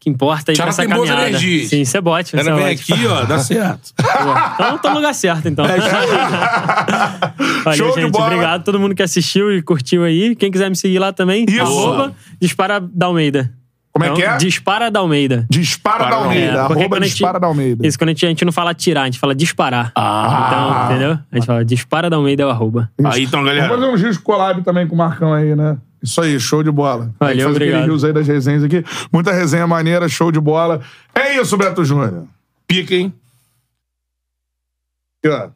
que importa aí Tiara nessa tem boas caminhada. energias. Sim, isso é bote. Ela é vem bote. aqui, ó, dá certo. Então tô no lugar certo, então. Valeu, Show de gente. bola. Obrigado a todo mundo que assistiu e curtiu aí. Quem quiser me seguir lá também, Isso. arroba Dispara da Almeida. Como é que é? Dispara da Almeida. Dispara da Dispara da Almeida. É, arroba gente- Dispara da Almeida. Isso, quando a gente, a gente não fala tirar, a gente fala disparar. Ah. Então, entendeu? A gente fala dispara da Almeida é o arroba. Aí então, galera. Vamos fazer um disco collab também com o Marcão aí, né? Isso aí, show de bola. Valeu, Aí faz aquele obrigado. rios aí das resenhas aqui. Muita resenha maneira, show de bola. É isso, Beto Júnior. Pica, hein? Aqui, ó.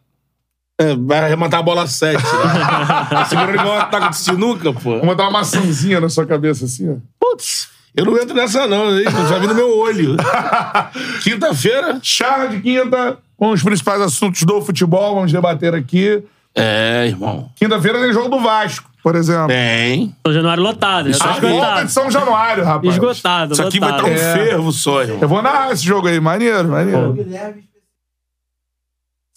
É, vai arrematar a bola 7. Né? Segurando igual um ataque de sinuca, pô. Vou botar uma maçãzinha na sua cabeça assim, ó. Putz, eu não entro nessa não, hein? Eu já vi no meu olho. Quinta-feira. Charla de quinta, com os principais assuntos do futebol, vamos debater aqui. É, irmão. Quinta-feira tem jogo do Vasco, por exemplo. Tem. São Januário lotado, já tá A volta esgotado. de São Januário, rapaz. Esgotado, Isso aqui vai lotado. estar um É. fervo só, irmão. Eu vou narrar esse jogo aí, maneiro, maneiro.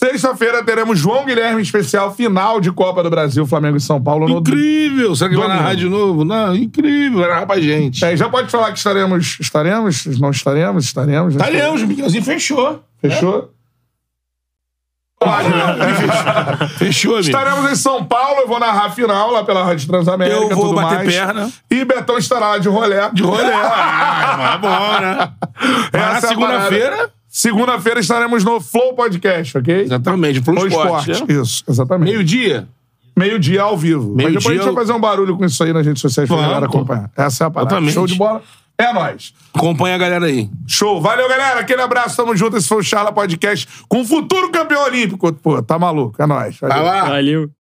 Sexta-feira teremos João Guilherme especial final de Copa do Brasil, Flamengo e São Paulo no Incrível. Será que vai narrar de novo? Não, incrível. Vai narrar pra gente. É, já pode falar que estaremos. Estaremos? Não estaremos? Estaremos? Estaremos, o Miguelzinho fechou. Fechou? Né? Fechou, amigo. Estaremos em São Paulo, eu vou narrar a final lá pela Rádio Transamérica. Eu vou tudo bater mais. perna. E Betão estará lá de rolé. De rolê. Ah, é bom, né? Mas Essa é segunda-feira... Segunda-feira estaremos no Flow Podcast, ok? Exatamente, Flow esporte. Esporte. né? Isso, exatamente. Meio-dia. Meio-dia ao vivo. Mas Meio-dia depois a gente eu- vai fazer um barulho com isso aí nas redes sociais pra galera acompanhar. Essa é a parada. Exatamente. Show de bola. É nóis. Acompanha a galera aí. Show. Valeu, galera. Aquele abraço. Tamo junto. Esse foi o Charla Podcast com o futuro campeão olímpico. Pô, tá maluco. É nóis. Valeu. Vai lá. Valeu.